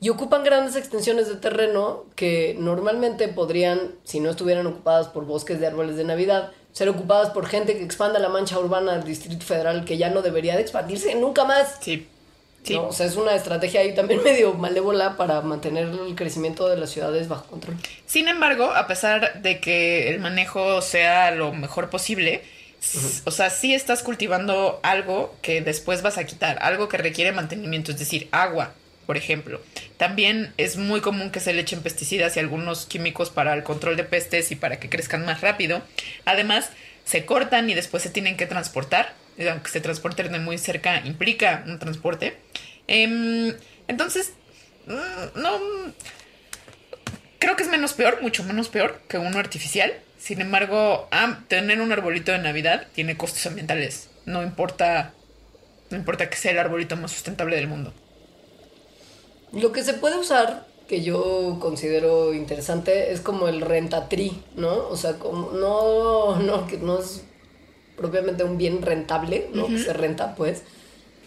y ocupan grandes extensiones de terreno que normalmente podrían, si no estuvieran ocupadas por bosques de árboles de Navidad, ser ocupadas por gente que expanda la mancha urbana del Distrito Federal que ya no debería de expandirse nunca más. Sí. ¿no? O sea, es una estrategia ahí también medio malévola para mantener el crecimiento de las ciudades bajo control. Sin embargo, a pesar de que el manejo sea lo mejor posible, o sea, sí estás cultivando algo que después vas a quitar, algo que requiere mantenimiento, es decir, agua, por ejemplo. También es muy común que se le echen pesticidas y algunos químicos para el control de pestes y para que crezcan más rápido. Además, se cortan y después se tienen que transportar. eh, Aunque se transporten de muy cerca, implica un transporte. Em, entonces, mm, no, creo que es menos peor, mucho menos peor que uno artificial. Sin embargo, ah, tener un arbolito de Navidad tiene costos ambientales. No importa, no importa que sea el arbolito más sustentable del mundo. Lo que se puede usar, que yo considero interesante, es como el rentatri, ¿no? O sea, como no, no, que no es propiamente un bien rentable, ¿no? Que se renta, pues.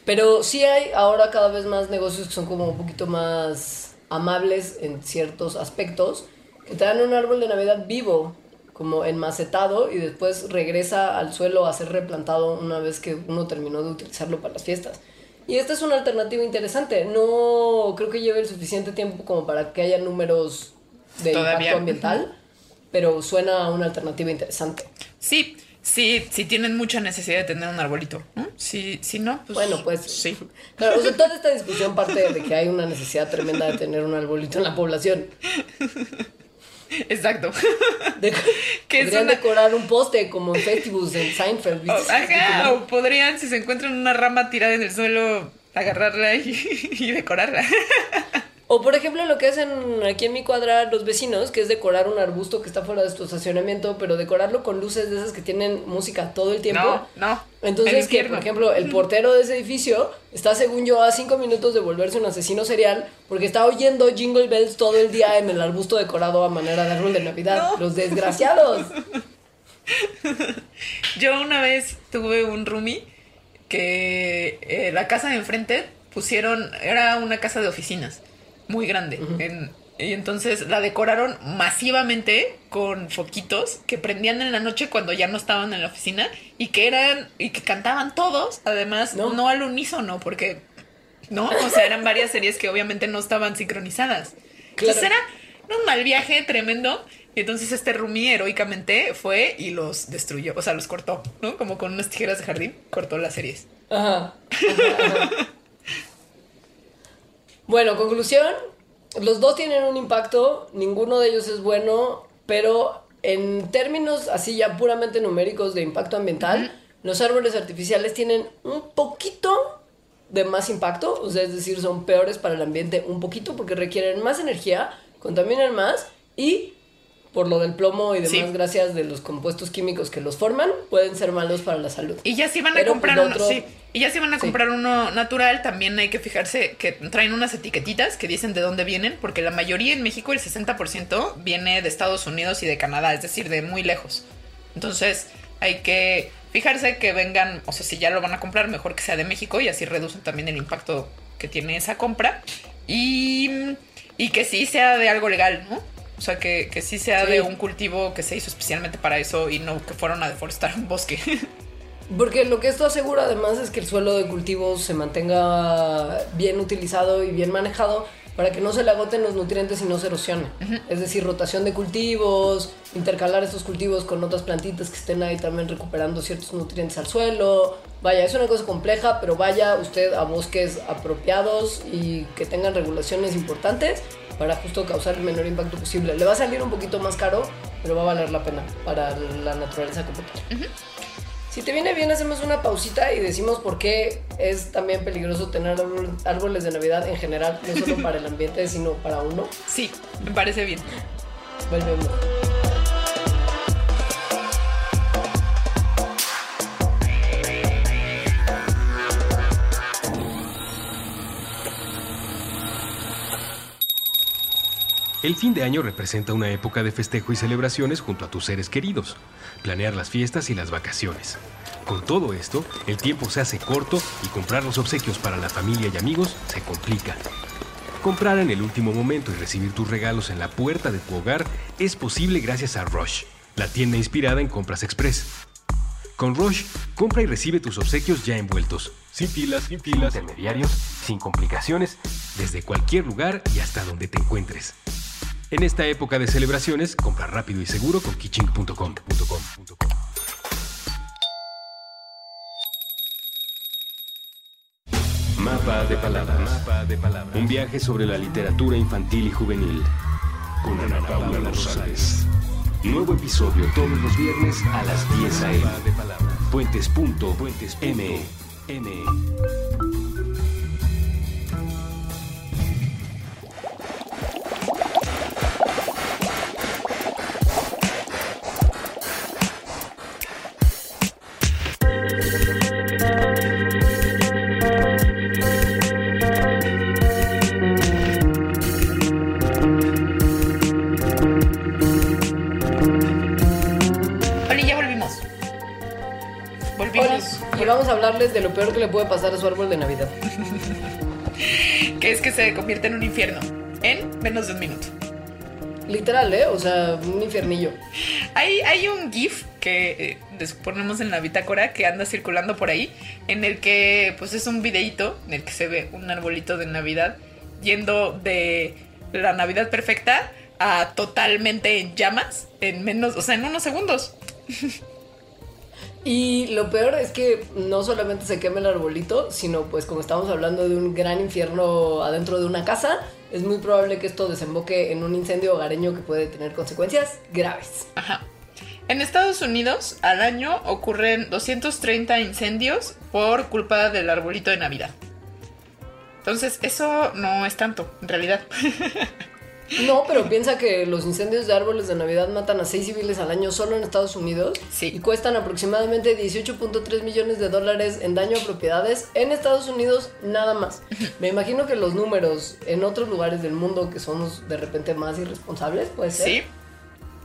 Pero sí hay ahora cada vez más negocios que son como un poquito más amables en ciertos aspectos, que te dan un árbol de Navidad vivo, como enmacetado, y después regresa al suelo a ser replantado una vez que uno terminó de utilizarlo para las fiestas. Y esta es una alternativa interesante. No creo que lleve el suficiente tiempo como para que haya números de Todavía. impacto ambiental, pero suena a una alternativa interesante. Sí, sí, sí tienen mucha necesidad de tener un arbolito. ¿no? Si, si no, pues. Bueno, pues. Sí. Claro, o sea, toda esta discusión parte de que hay una necesidad tremenda de tener un arbolito en la población. Exacto. De, Que es podrían una- decorar un poste como en Festivus en Seinfeld. ¿viste? O, ajá, o podrían, si se encuentran una rama tirada en el suelo, agarrarla y, y decorarla. O por ejemplo lo que hacen aquí en mi cuadra los vecinos, que es decorar un arbusto que está fuera de su estacionamiento, pero decorarlo con luces de esas que tienen música todo el tiempo. No, no. Entonces, que por ejemplo, el portero de ese edificio está, según yo, a cinco minutos de volverse un asesino serial porque está oyendo Jingle Bells todo el día en el arbusto decorado a manera de árbol de Navidad. Los desgraciados. Yo una vez tuve un roomie que eh, la casa de enfrente pusieron, era una casa de oficinas muy grande. en- y entonces la decoraron masivamente con foquitos que prendían en la noche cuando ya no estaban en la oficina y que eran y que cantaban todos, además no, al unísono porque no, o sea, eran varias series que obviamente no estaban sincronizadas. Entonces Claro. era un mal viaje tremendo. Y entonces este roomie heroicamente fue y los destruyó, o sea, los cortó, ¿no? Como con unas tijeras de jardín, cortó las series. Ajá. Ajá, ajá. Bueno, conclusión. Los dos tienen un impacto, ninguno de ellos es bueno, pero en términos así ya puramente numéricos de impacto ambiental, los árboles artificiales tienen un poquito de más impacto, o sea, es decir, son peores para el ambiente un poquito porque requieren más energía, contaminan más y por lo del plomo y demás, Sí. gracias de los compuestos químicos que los forman, pueden ser malos para la salud. Y ya si van a Pero, comprar pues, uno, otro- sí, y ya si van a comprar uno natural, también hay que fijarse que traen unas etiquetitas que dicen de dónde vienen, porque la mayoría en México, el 60% viene de Estados Unidos y de Canadá, es decir, de muy lejos. Entonces, hay que fijarse que vengan, o sea, si ya lo van a comprar, mejor que sea de México y así reducen también el impacto que tiene esa compra. Y, y que sí sea de algo legal, ¿no? O sea, que, que sí sea Sí. de un cultivo que se hizo especialmente para eso y no que fueron a deforestar un bosque. Porque lo que esto asegura además es que el suelo de cultivos se mantenga bien utilizado y bien manejado para que no se le agoten los nutrientes y no se erosione. Es decir, rotación de cultivos, intercalar estos cultivos con otras plantitas que estén ahí también recuperando ciertos nutrientes al suelo. Vaya, es una cosa compleja, pero vaya usted a bosques apropiados y que tengan regulaciones importantes para justo causar el menor impacto posible. Le va a salir un poquito más caro, pero va a valer la pena para la naturaleza como tal. Si te viene bien, hacemos una pausita y decimos por qué es también peligroso tener árbol- árboles de Navidad en general, no solo para el ambiente, sino para uno. sí, me parece bien. Volvemos. El fin de año representa una época de festejo y celebraciones junto a tus seres queridos, planear las fiestas y las vacaciones. Con todo esto, el tiempo se hace corto y comprar los obsequios para la familia y amigos se complica. Comprar en el último momento y recibir tus regalos en la puerta de tu hogar es posible gracias a Rush, la tienda inspirada en compras express. Con Rush, compra y recibe tus obsequios ya envueltos, sin filas, sin filas, intermediarios, sin complicaciones, desde cualquier lugar y hasta donde te encuentres. En esta época de celebraciones, compra rápido y seguro con kitching.com. Mapa de palabras. Un viaje sobre la literatura infantil y juvenil. Con Ana Paula Rosales. Nuevo episodio todos los viernes a las 10 a.m. Puentes.me. de lo peor que le puede pasar a su árbol de Navidad. Que es que se convierte en un infierno en menos de un minuto. Literal, ¿eh? O sea, un infiernillo. Hay, hay un GIF que eh, les ponemos en la bitácora que anda circulando por ahí, en el que pues es un videíto en el que se ve un arbolito de Navidad yendo de la Navidad perfecta a totalmente en llamas en menos, o sea, en unos segundos. Y lo peor es que no solamente se quema el arbolito, sino pues como estamos hablando de un gran infierno adentro de una casa, es muy probable que esto desemboque en un incendio hogareño que puede tener consecuencias graves. Ajá. En Estados Unidos al año ocurren 230 incendios por culpa del arbolito de Navidad. Entonces, eso no es tanto, en realidad. No, pero piensa que los incendios de árboles de Navidad matan a seis civiles al año solo en Estados Unidos Sí. y cuestan aproximadamente 18.3 millones de dólares en daño a propiedades en Estados Unidos nada más. Me imagino que los números en otros lugares del mundo que somos de repente más irresponsables, puede ser, Sí.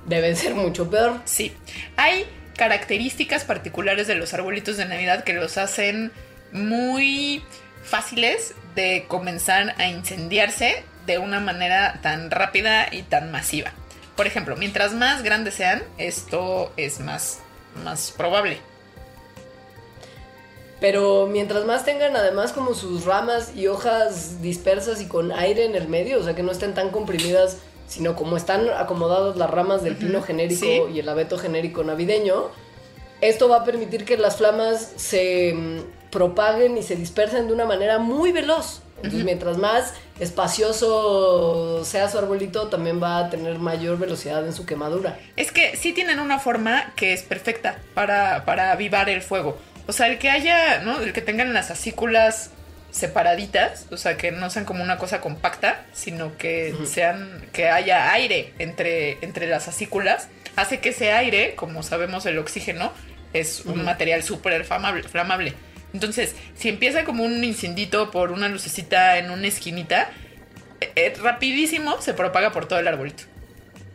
deben ser mucho peor. Sí, hay características particulares de los arbolitos de Navidad que los hacen muy fáciles de comenzar a incendiarse de una manera tan rápida y tan masiva. Por ejemplo, mientras más grandes sean, esto es más, más probable. Pero mientras más tengan además como sus ramas y hojas dispersas y con aire en el medio, o sea que no estén tan comprimidas, sino como están acomodadas las ramas del pino genérico sí. y el abeto genérico navideño, esto va a permitir que las flamas se mm, propaguen y se dispersen de una manera muy veloz. Entonces, mientras más espacioso sea su arbolito, también va a tener mayor velocidad en su quemadura. Es que sí tienen una forma que es perfecta para, para avivar el fuego. O sea, el que haya, ¿no? El que tengan las acículas separaditas, o sea, que no sean como una cosa compacta, sino que sean, que haya aire entre, entre las acículas, hace que ese aire, como sabemos el oxígeno, es un material súper flamable. Entonces, si empieza como un incendito por una lucecita en una esquinita, eh, eh, rapidísimo se propaga por todo el arbolito.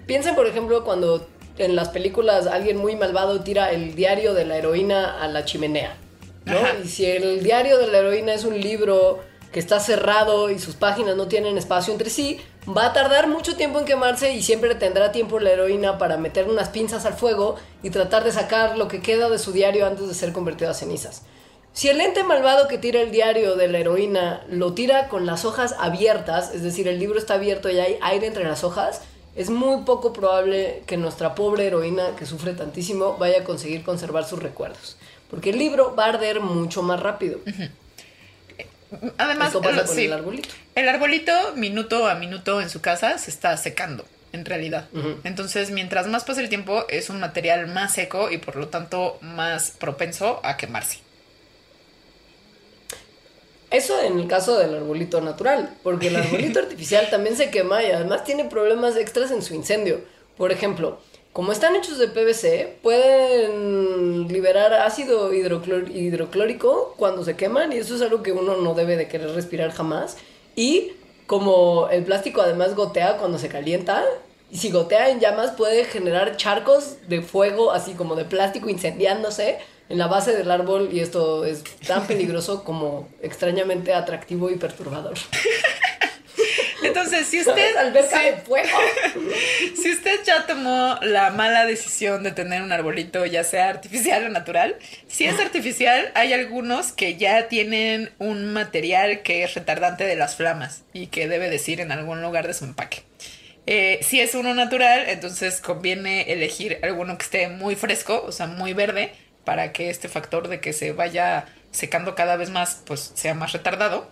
Piensen, por ejemplo, cuando en las películas alguien muy malvado tira el diario de la heroína a la chimenea. ¿no? Ajá. Y si el diario de la heroína es un libro que está cerrado y sus páginas no tienen espacio entre sí, va a tardar mucho tiempo en quemarse y siempre tendrá tiempo la heroína para meter unas pinzas al fuego y tratar de sacar lo que queda de su diario antes de ser convertido a cenizas. Si el ente malvado que tira el diario de la heroína lo tira con las hojas abiertas, es decir, el libro está abierto y hay aire entre las hojas, es muy poco probable que nuestra pobre heroína, que sufre tantísimo, vaya a conseguir conservar sus recuerdos. Porque el libro va a arder mucho más rápido. Además, Esto pasa el, con sí, el arbolito. el arbolito, minuto a minuto en su casa, se está secando, en realidad. Entonces, mientras más pasa el tiempo, es un material más seco y por lo tanto más propenso a quemarse. Eso en el caso del arbolito natural, porque el arbolito artificial también se quema y además tiene problemas extras en su incendio. Por ejemplo, como están hechos de PVC, pueden liberar ácido hidroclórico cuando se queman y eso es algo que uno no debe de querer respirar jamás. Y como el plástico además gotea cuando se calienta, y si gotea en llamas puede generar charcos de fuego así como de plástico incendiándose en la base del árbol y esto es tan peligroso como extrañamente atractivo y perturbador. Entonces, si usted. Alberca sí. de fuego. Si usted ya tomó la mala decisión de tener un arbolito, ya sea artificial o natural, si es artificial, hay algunos que ya tienen un material que es retardante de las flamas y que debe decir en algún lugar de su empaque. Eh, si es uno natural, entonces conviene elegir alguno que esté muy fresco, o sea, muy verde, para que este factor de que se vaya secando cada vez más, pues sea más retardado.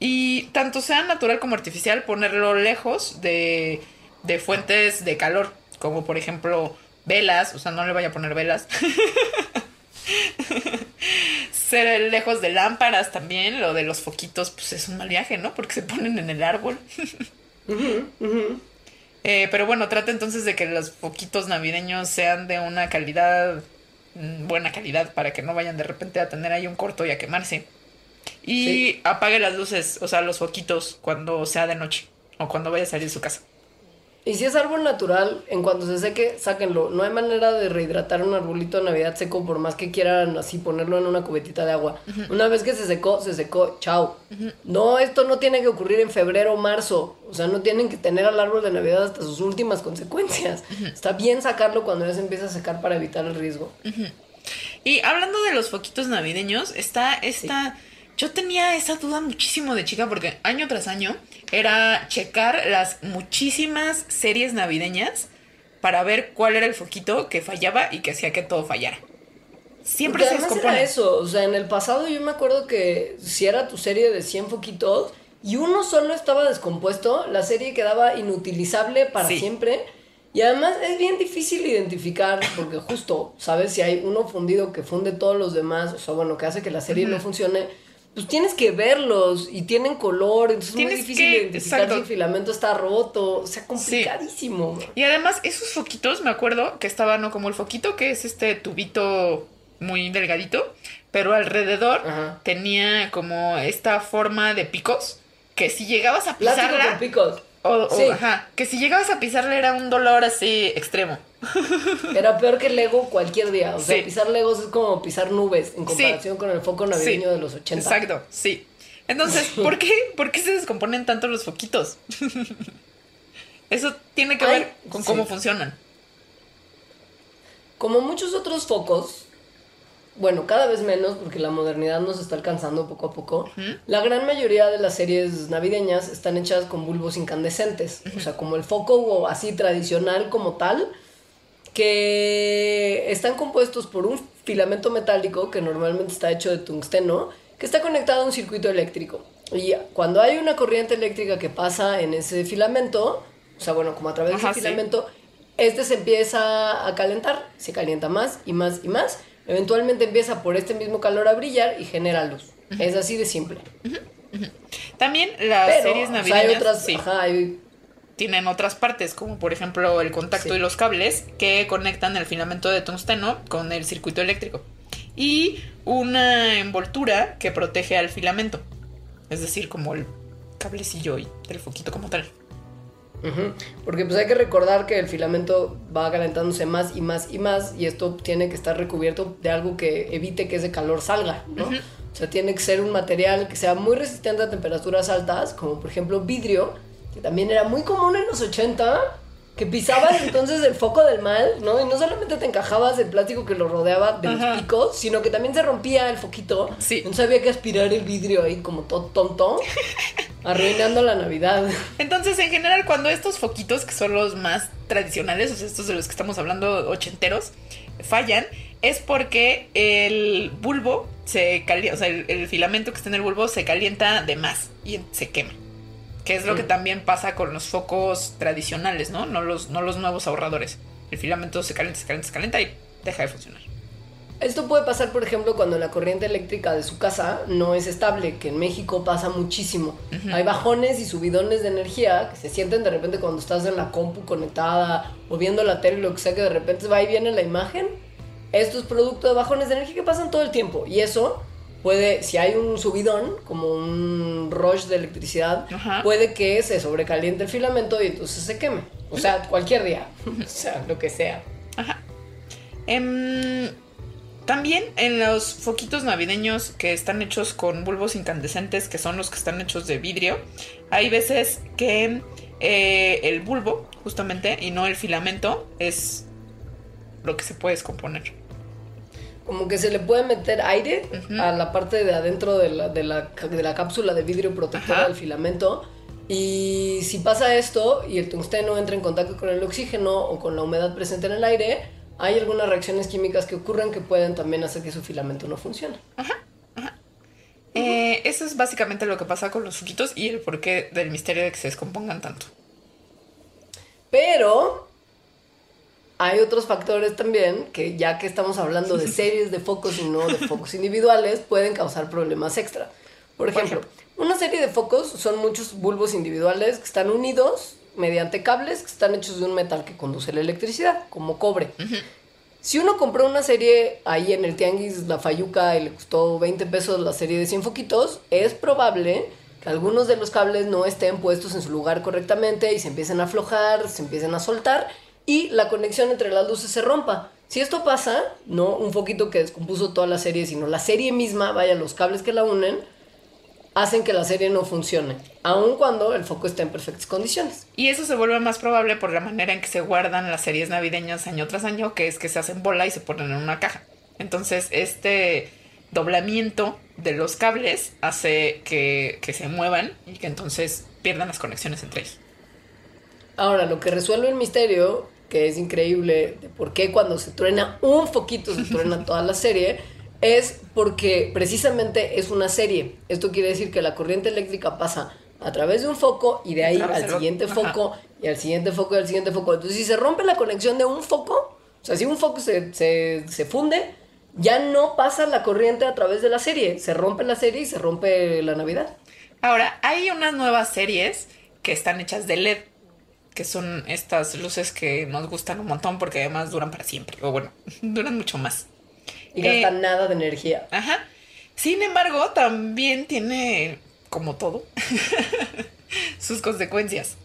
Y tanto sea natural como artificial, ponerlo lejos de, de fuentes de calor, como por ejemplo velas, o sea, no le vaya a poner velas. Ser lejos de lámparas también, lo de los foquitos, pues es un mal viaje, ¿no? Porque se ponen en el árbol. Eh, pero bueno, trata entonces de que los foquitos navideños sean de una calidad, buena calidad, para que no vayan de repente a tener ahí un corto y a quemarse. Y Sí. apague las luces, o sea, los foquitos cuando sea de noche o cuando vaya a salir de su casa. Y si es árbol natural, en cuanto se seque, sáquenlo. No hay manera de rehidratar un arbolito de Navidad seco por más que quieran así ponerlo en una cubetita de agua. Una vez que se secó, se secó, chao. No, esto no tiene que ocurrir en febrero o marzo. O sea, no tienen que tener al árbol de Navidad hasta sus últimas consecuencias. Está bien sacarlo cuando ya se empieza a secar para evitar el riesgo. Y hablando de los foquitos navideños, está esta... Yo tenía esa duda muchísimo de chica porque año tras año era checar las muchísimas series navideñas para ver cuál era el foquito que fallaba y que hacía que todo fallara. Siempre se además descompone. era eso. O sea, en el pasado yo me acuerdo que si era tu serie de 100 foquitos y uno solo estaba descompuesto, la serie quedaba inutilizable para Sí. siempre. Y además es bien difícil identificar, porque justo, ¿sabes? Si hay uno fundido que funde todos los demás, o sea, bueno, que hace que la serie no funcione, pues tienes que verlos y tienen color, entonces es muy Tienes difícil que- identificar exacto. si el filamento está roto, o sea, complicadísimo. Y además, esos foquitos, me acuerdo que estaban, ¿no? Como el foquito, que es este tubito muy delgadito, pero alrededor Ajá. tenía como esta forma de picos, que si llegabas a pisarla, con picos. o, o- Sí. ajá, que si llegabas a pisarla era un dolor así extremo. Era peor que Lego cualquier día. O sea, Sí. pisar Legos es como pisar nubes en comparación con el foco navideño Sí, de los 80. Exacto, sí. Entonces, ¿por qué, ¿por qué se descomponen tanto los foquitos? Eso tiene que Ay, ver con cómo funcionan. Como muchos otros focos, bueno, cada vez menos porque la modernidad nos está alcanzando poco a poco, la gran mayoría de las series navideñas están hechas con bulbos incandescentes. O sea, como el foco o así tradicional como tal, que están compuestos por un filamento metálico que normalmente está hecho de tungsteno, que está conectado a un circuito eléctrico. Y cuando hay una corriente eléctrica que pasa en ese filamento, o sea, bueno, como a través Ajá, del sí. filamento, este se empieza a calentar, se calienta más y más y más. Eventualmente empieza por este mismo calor a brillar y genera luz. Es así de simple. También las Pero series o sea, navideñas hay otras, sí, ajá, hay- tienen otras partes, como por ejemplo el contacto Sí. y los cables que conectan el filamento de tungsteno con el circuito eléctrico. Y una envoltura que protege al filamento. Es decir, como el cablecillo y el foquito como tal. Porque pues hay que recordar que el filamento va calentándose más y más y más y esto tiene que estar recubierto de algo que evite que ese calor salga, ¿no? O sea, tiene que ser un material que sea muy resistente a temperaturas altas, como por ejemplo vidrio, que también era muy común en los 80, que pisabas entonces el foco del mal, ¿no? Y no solamente te encajabas el plástico que lo rodeaba de Ajá. los picos, sino que también se rompía el foquito. Sí. Entonces había que aspirar el vidrio ahí como todo tonto, arruinando la Navidad. Entonces, en general, cuando estos foquitos, que son los más tradicionales, o sea, estos de los que estamos hablando ochenteros, fallan, es porque el bulbo se calienta, o sea, el, el filamento que está en el bulbo se calienta de más y se quema. Que es lo que también pasa con los focos tradicionales, ¿no? No los, no los nuevos ahorradores. El filamento se calienta, se calienta, se calienta y deja de funcionar. Esto puede pasar, por ejemplo, cuando la corriente eléctrica de su casa no es estable, que en México pasa muchísimo. Hay bajones y subidones de energía que se sienten de repente cuando estás en la compu conectada o viendo la tele, lo que sea, que de repente va y viene la imagen. Esto es producto de bajones de energía que pasan todo el tiempo. Y eso puede, si hay un subidón, como un rush de electricidad, Ajá. puede que se sobrecaliente el filamento y entonces se queme. O sea, cualquier día. o sea, lo que sea. Em, también en los foquitos navideños que están hechos con bulbos incandescentes, que son los que están hechos de vidrio, hay veces que eh, el bulbo, justamente, y no el filamento, es lo que se puede descomponer. Como que se le puede meter aire a la parte de adentro de la, de la, de la cápsula de vidrio protectora Ajá. del filamento. Y si pasa esto y el tungsteno entra en contacto con el oxígeno o con la humedad presente en el aire, hay algunas reacciones químicas que ocurren que pueden también hacer que su filamento no funcione. Eh, eso es básicamente lo que pasa con los foquitos y el porqué del misterio de que se descompongan tanto. Pero hay otros factores también que ya que estamos hablando de series de focos y no de focos individuales, pueden causar problemas extra. Por ejemplo, una serie de focos son muchos bulbos individuales que están unidos mediante cables que están hechos de un metal que conduce la electricidad, como cobre. Si uno compró una serie ahí en el Tianguis La Fayuca y le costó 20 pesos la serie de 100 foquitos, es probable que algunos de los cables no estén puestos en su lugar correctamente y se empiecen a aflojar, se empiecen a soltar y la conexión entre las luces se rompa. Si esto pasa, no un foquito que descompuso toda la serie, sino la serie misma, vaya, los cables que la unen, hacen que la serie no funcione, aun cuando el foco está en perfectas condiciones. Y eso se vuelve más probable por la manera en que se guardan las series navideñas año tras año, que es que se hacen bola y se ponen en una caja. Entonces, este doblamiento de los cables hace que, que se muevan y que entonces pierdan las conexiones entre ellos. Ahora, lo que resuelve el misterio, que es increíble, de por qué cuando se truena un foquito se truena toda la serie, es porque precisamente es una serie. Esto quiere decir que la corriente eléctrica pasa a través de un foco y de ahí al siguiente foco y al siguiente foco y al siguiente foco. Entonces, si se rompe la conexión de un foco, o sea, si un foco se, se, se funde, ya no pasa la corriente a través de la serie. Se rompe la serie y se rompe la Navidad. Ahora, hay unas nuevas series que están hechas de LED, que son estas luces que nos gustan un montón porque además duran para siempre, o bueno, duran mucho más. Y Eh, gasta nada de energía. Ajá. Sin embargo, también tiene, como todo, sus consecuencias.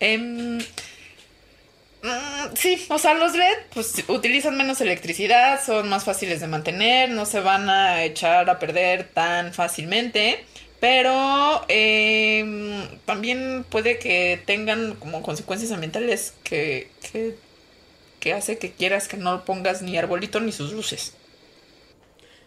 Em, mm, sí, o sea, los LED pues utilizan menos electricidad, son más fáciles de mantener, no se van a echar a perder tan fácilmente, pero em, también puede que tengan como consecuencias ambientales que, que, que hace que quieras que no pongas ni arbolito ni sus luces.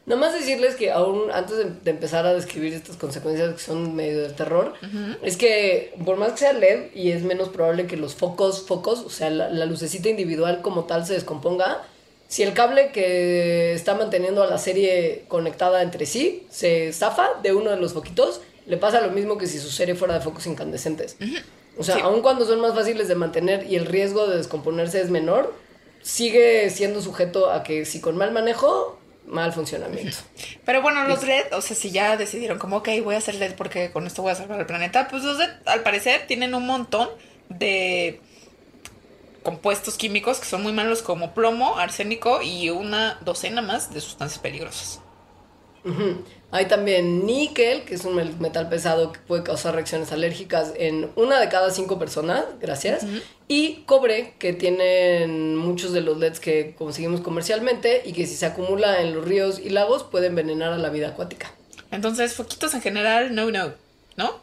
Nomás decirles que aún antes de, de empezar a describir estas consecuencias que son medio de terror, es que por más que sea LED y es menos probable que los focos, focos, o sea, la, la lucecita individual como tal se descomponga, si el cable que está manteniendo a la serie conectada entre sí se zafa de uno de los foquitos, le pasa lo mismo que si su serie fuera de focos incandescentes. O sea, Sí. aun cuando son más fáciles de mantener y el riesgo de descomponerse es menor, sigue siendo sujeto a que si con mal manejo, mal funcionamiento. Pero bueno, los LED, o sea, si ya decidieron como, ok, voy a hacer LED porque con esto voy a salvar el planeta, pues los LED al parecer tienen un montón de compuestos químicos que son muy malos como plomo, arsénico y una docena más de sustancias peligrosas. Hay también níquel, que es un metal pesado que puede causar reacciones alérgicas en una de cada cinco personas, gracias. Y cobre, que tienen muchos de los LEDs que conseguimos comercialmente y que si se acumula en los ríos y lagos puede envenenar a la vida acuática. Entonces, foquitos en general, no, no, ¿no?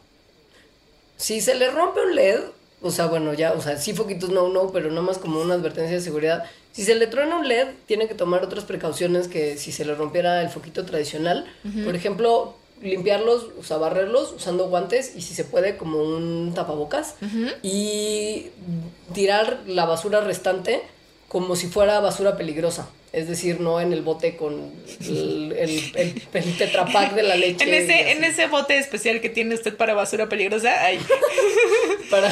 Si se le rompe un LED, o sea, bueno, ya, o sea, sí foquitos no, no, pero nada más como una advertencia de seguridad. Si se le truena un LED, tiene que tomar otras precauciones que si se le rompiera el foquito tradicional. Por ejemplo, limpiarlos, o sea, barrerlos usando guantes y si se puede como un tapabocas. Y tirar la basura restante como si fuera basura peligrosa. Es decir, no en el bote con el, el, el, el tetrapack de la leche. En ese, en ese bote especial que tiene usted para basura peligrosa, ahí. Para,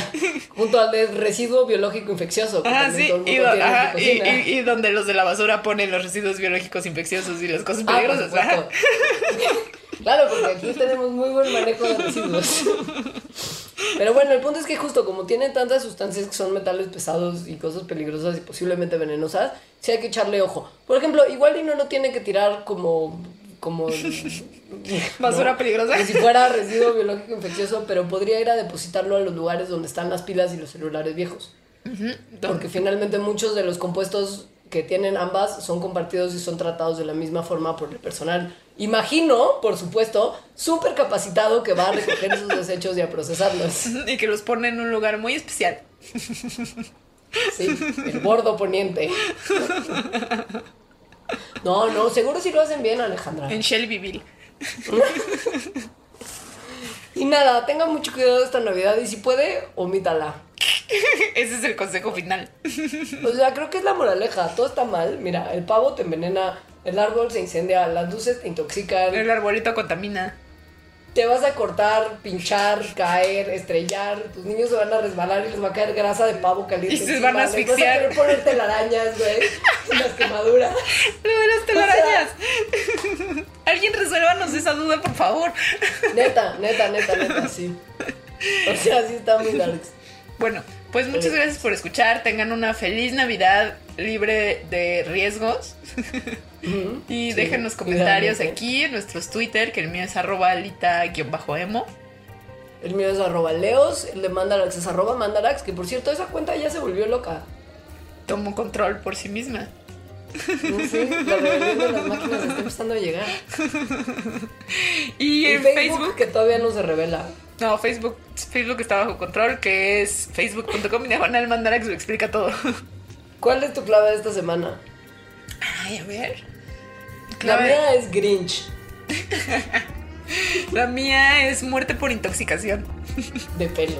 junto al de residuo biológico infeccioso. Ajá, sí, y, do- ajá, y- y- y donde los de la basura ponen los residuos biológicos infecciosos y las cosas Ah, por peligrosas. ajá. claro, porque aquí tenemos muy buen manejo de residuos. Pero bueno, el punto es que justo como tienen tantas sustancias que son metales pesados y cosas peligrosas y posiblemente venenosas, sí hay que echarle ojo. Por ejemplo, igual y no lo tiene que tirar como como Basura no, peligrosa. como si fuera residuo biológico infeccioso, pero podría ir a depositarlo a los lugares donde están las pilas y los celulares viejos. Porque finalmente muchos de los compuestos que tienen ambas son compartidos y son tratados de la misma forma por el personal. Imagino, por supuesto, súper capacitado que va a recoger esos desechos y a procesarlos. Y que los pone en un lugar muy especial. Sí, el bordo poniente. No, no, seguro sí lo hacen bien, Alejandra. En Shelbyville. Y nada, tenga mucho cuidado esta Navidad y si puede, omítala. Ese es el consejo final. O sea, creo que es la moraleja. Todo está mal. Mira, el pavo te envenena, el árbol se incendia, las luces te intoxican. El arbolito contamina. Te vas a cortar, pinchar, caer, estrellar. Tus niños se van a resbalar y les va a caer grasa de pavo caliente. Y se encima. van a Les vas asfixiar. querer poner telarañas, güey. las quemaduras. Lo de las telarañas. Alguien resuélvanos esa duda, por favor. Neta, neta, neta, neta, sí. O sea, sí está muy darks. Bueno, pues muchas gracias por escuchar. Tengan una feliz Navidad libre de riesgos. y sí, déjenos comentarios aquí en nuestros Twitter, que el mío es arroba alita-emo. El mío es arroba leos, el de Mandarax es arroba Mandarax, que por cierto, esa cuenta ya se volvió loca. Tomó control por sí misma. No sé, la rebelión de las máquinas está empezando a llegar. Y Y en Facebook, Facebook, que todavía no se revela. no, Facebook, Facebook está bajo control, que es facebook.com diagonal mandarax, lo explica todo. ¿Cuál es tu clave de esta semana? Ay, a ver. La mía es Grinch, La mía es muerte por intoxicación. de pelo.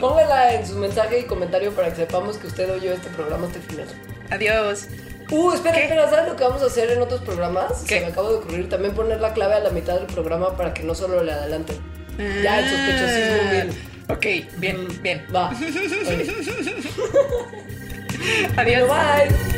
Póngala en su mensaje y comentario para que sepamos que usted oyó este programa hasta el final. Adiós. Uh, espera, ¿Qué? espera, ¿sabes lo que vamos a hacer en otros programas? ¿Qué? Se me acaba de ocurrir también poner la clave a la mitad del programa para que no solo le adelante. Ya, el sospechosismo bien. Ah, Ok, bien, bien. Va. Vale. Adiós. Bye.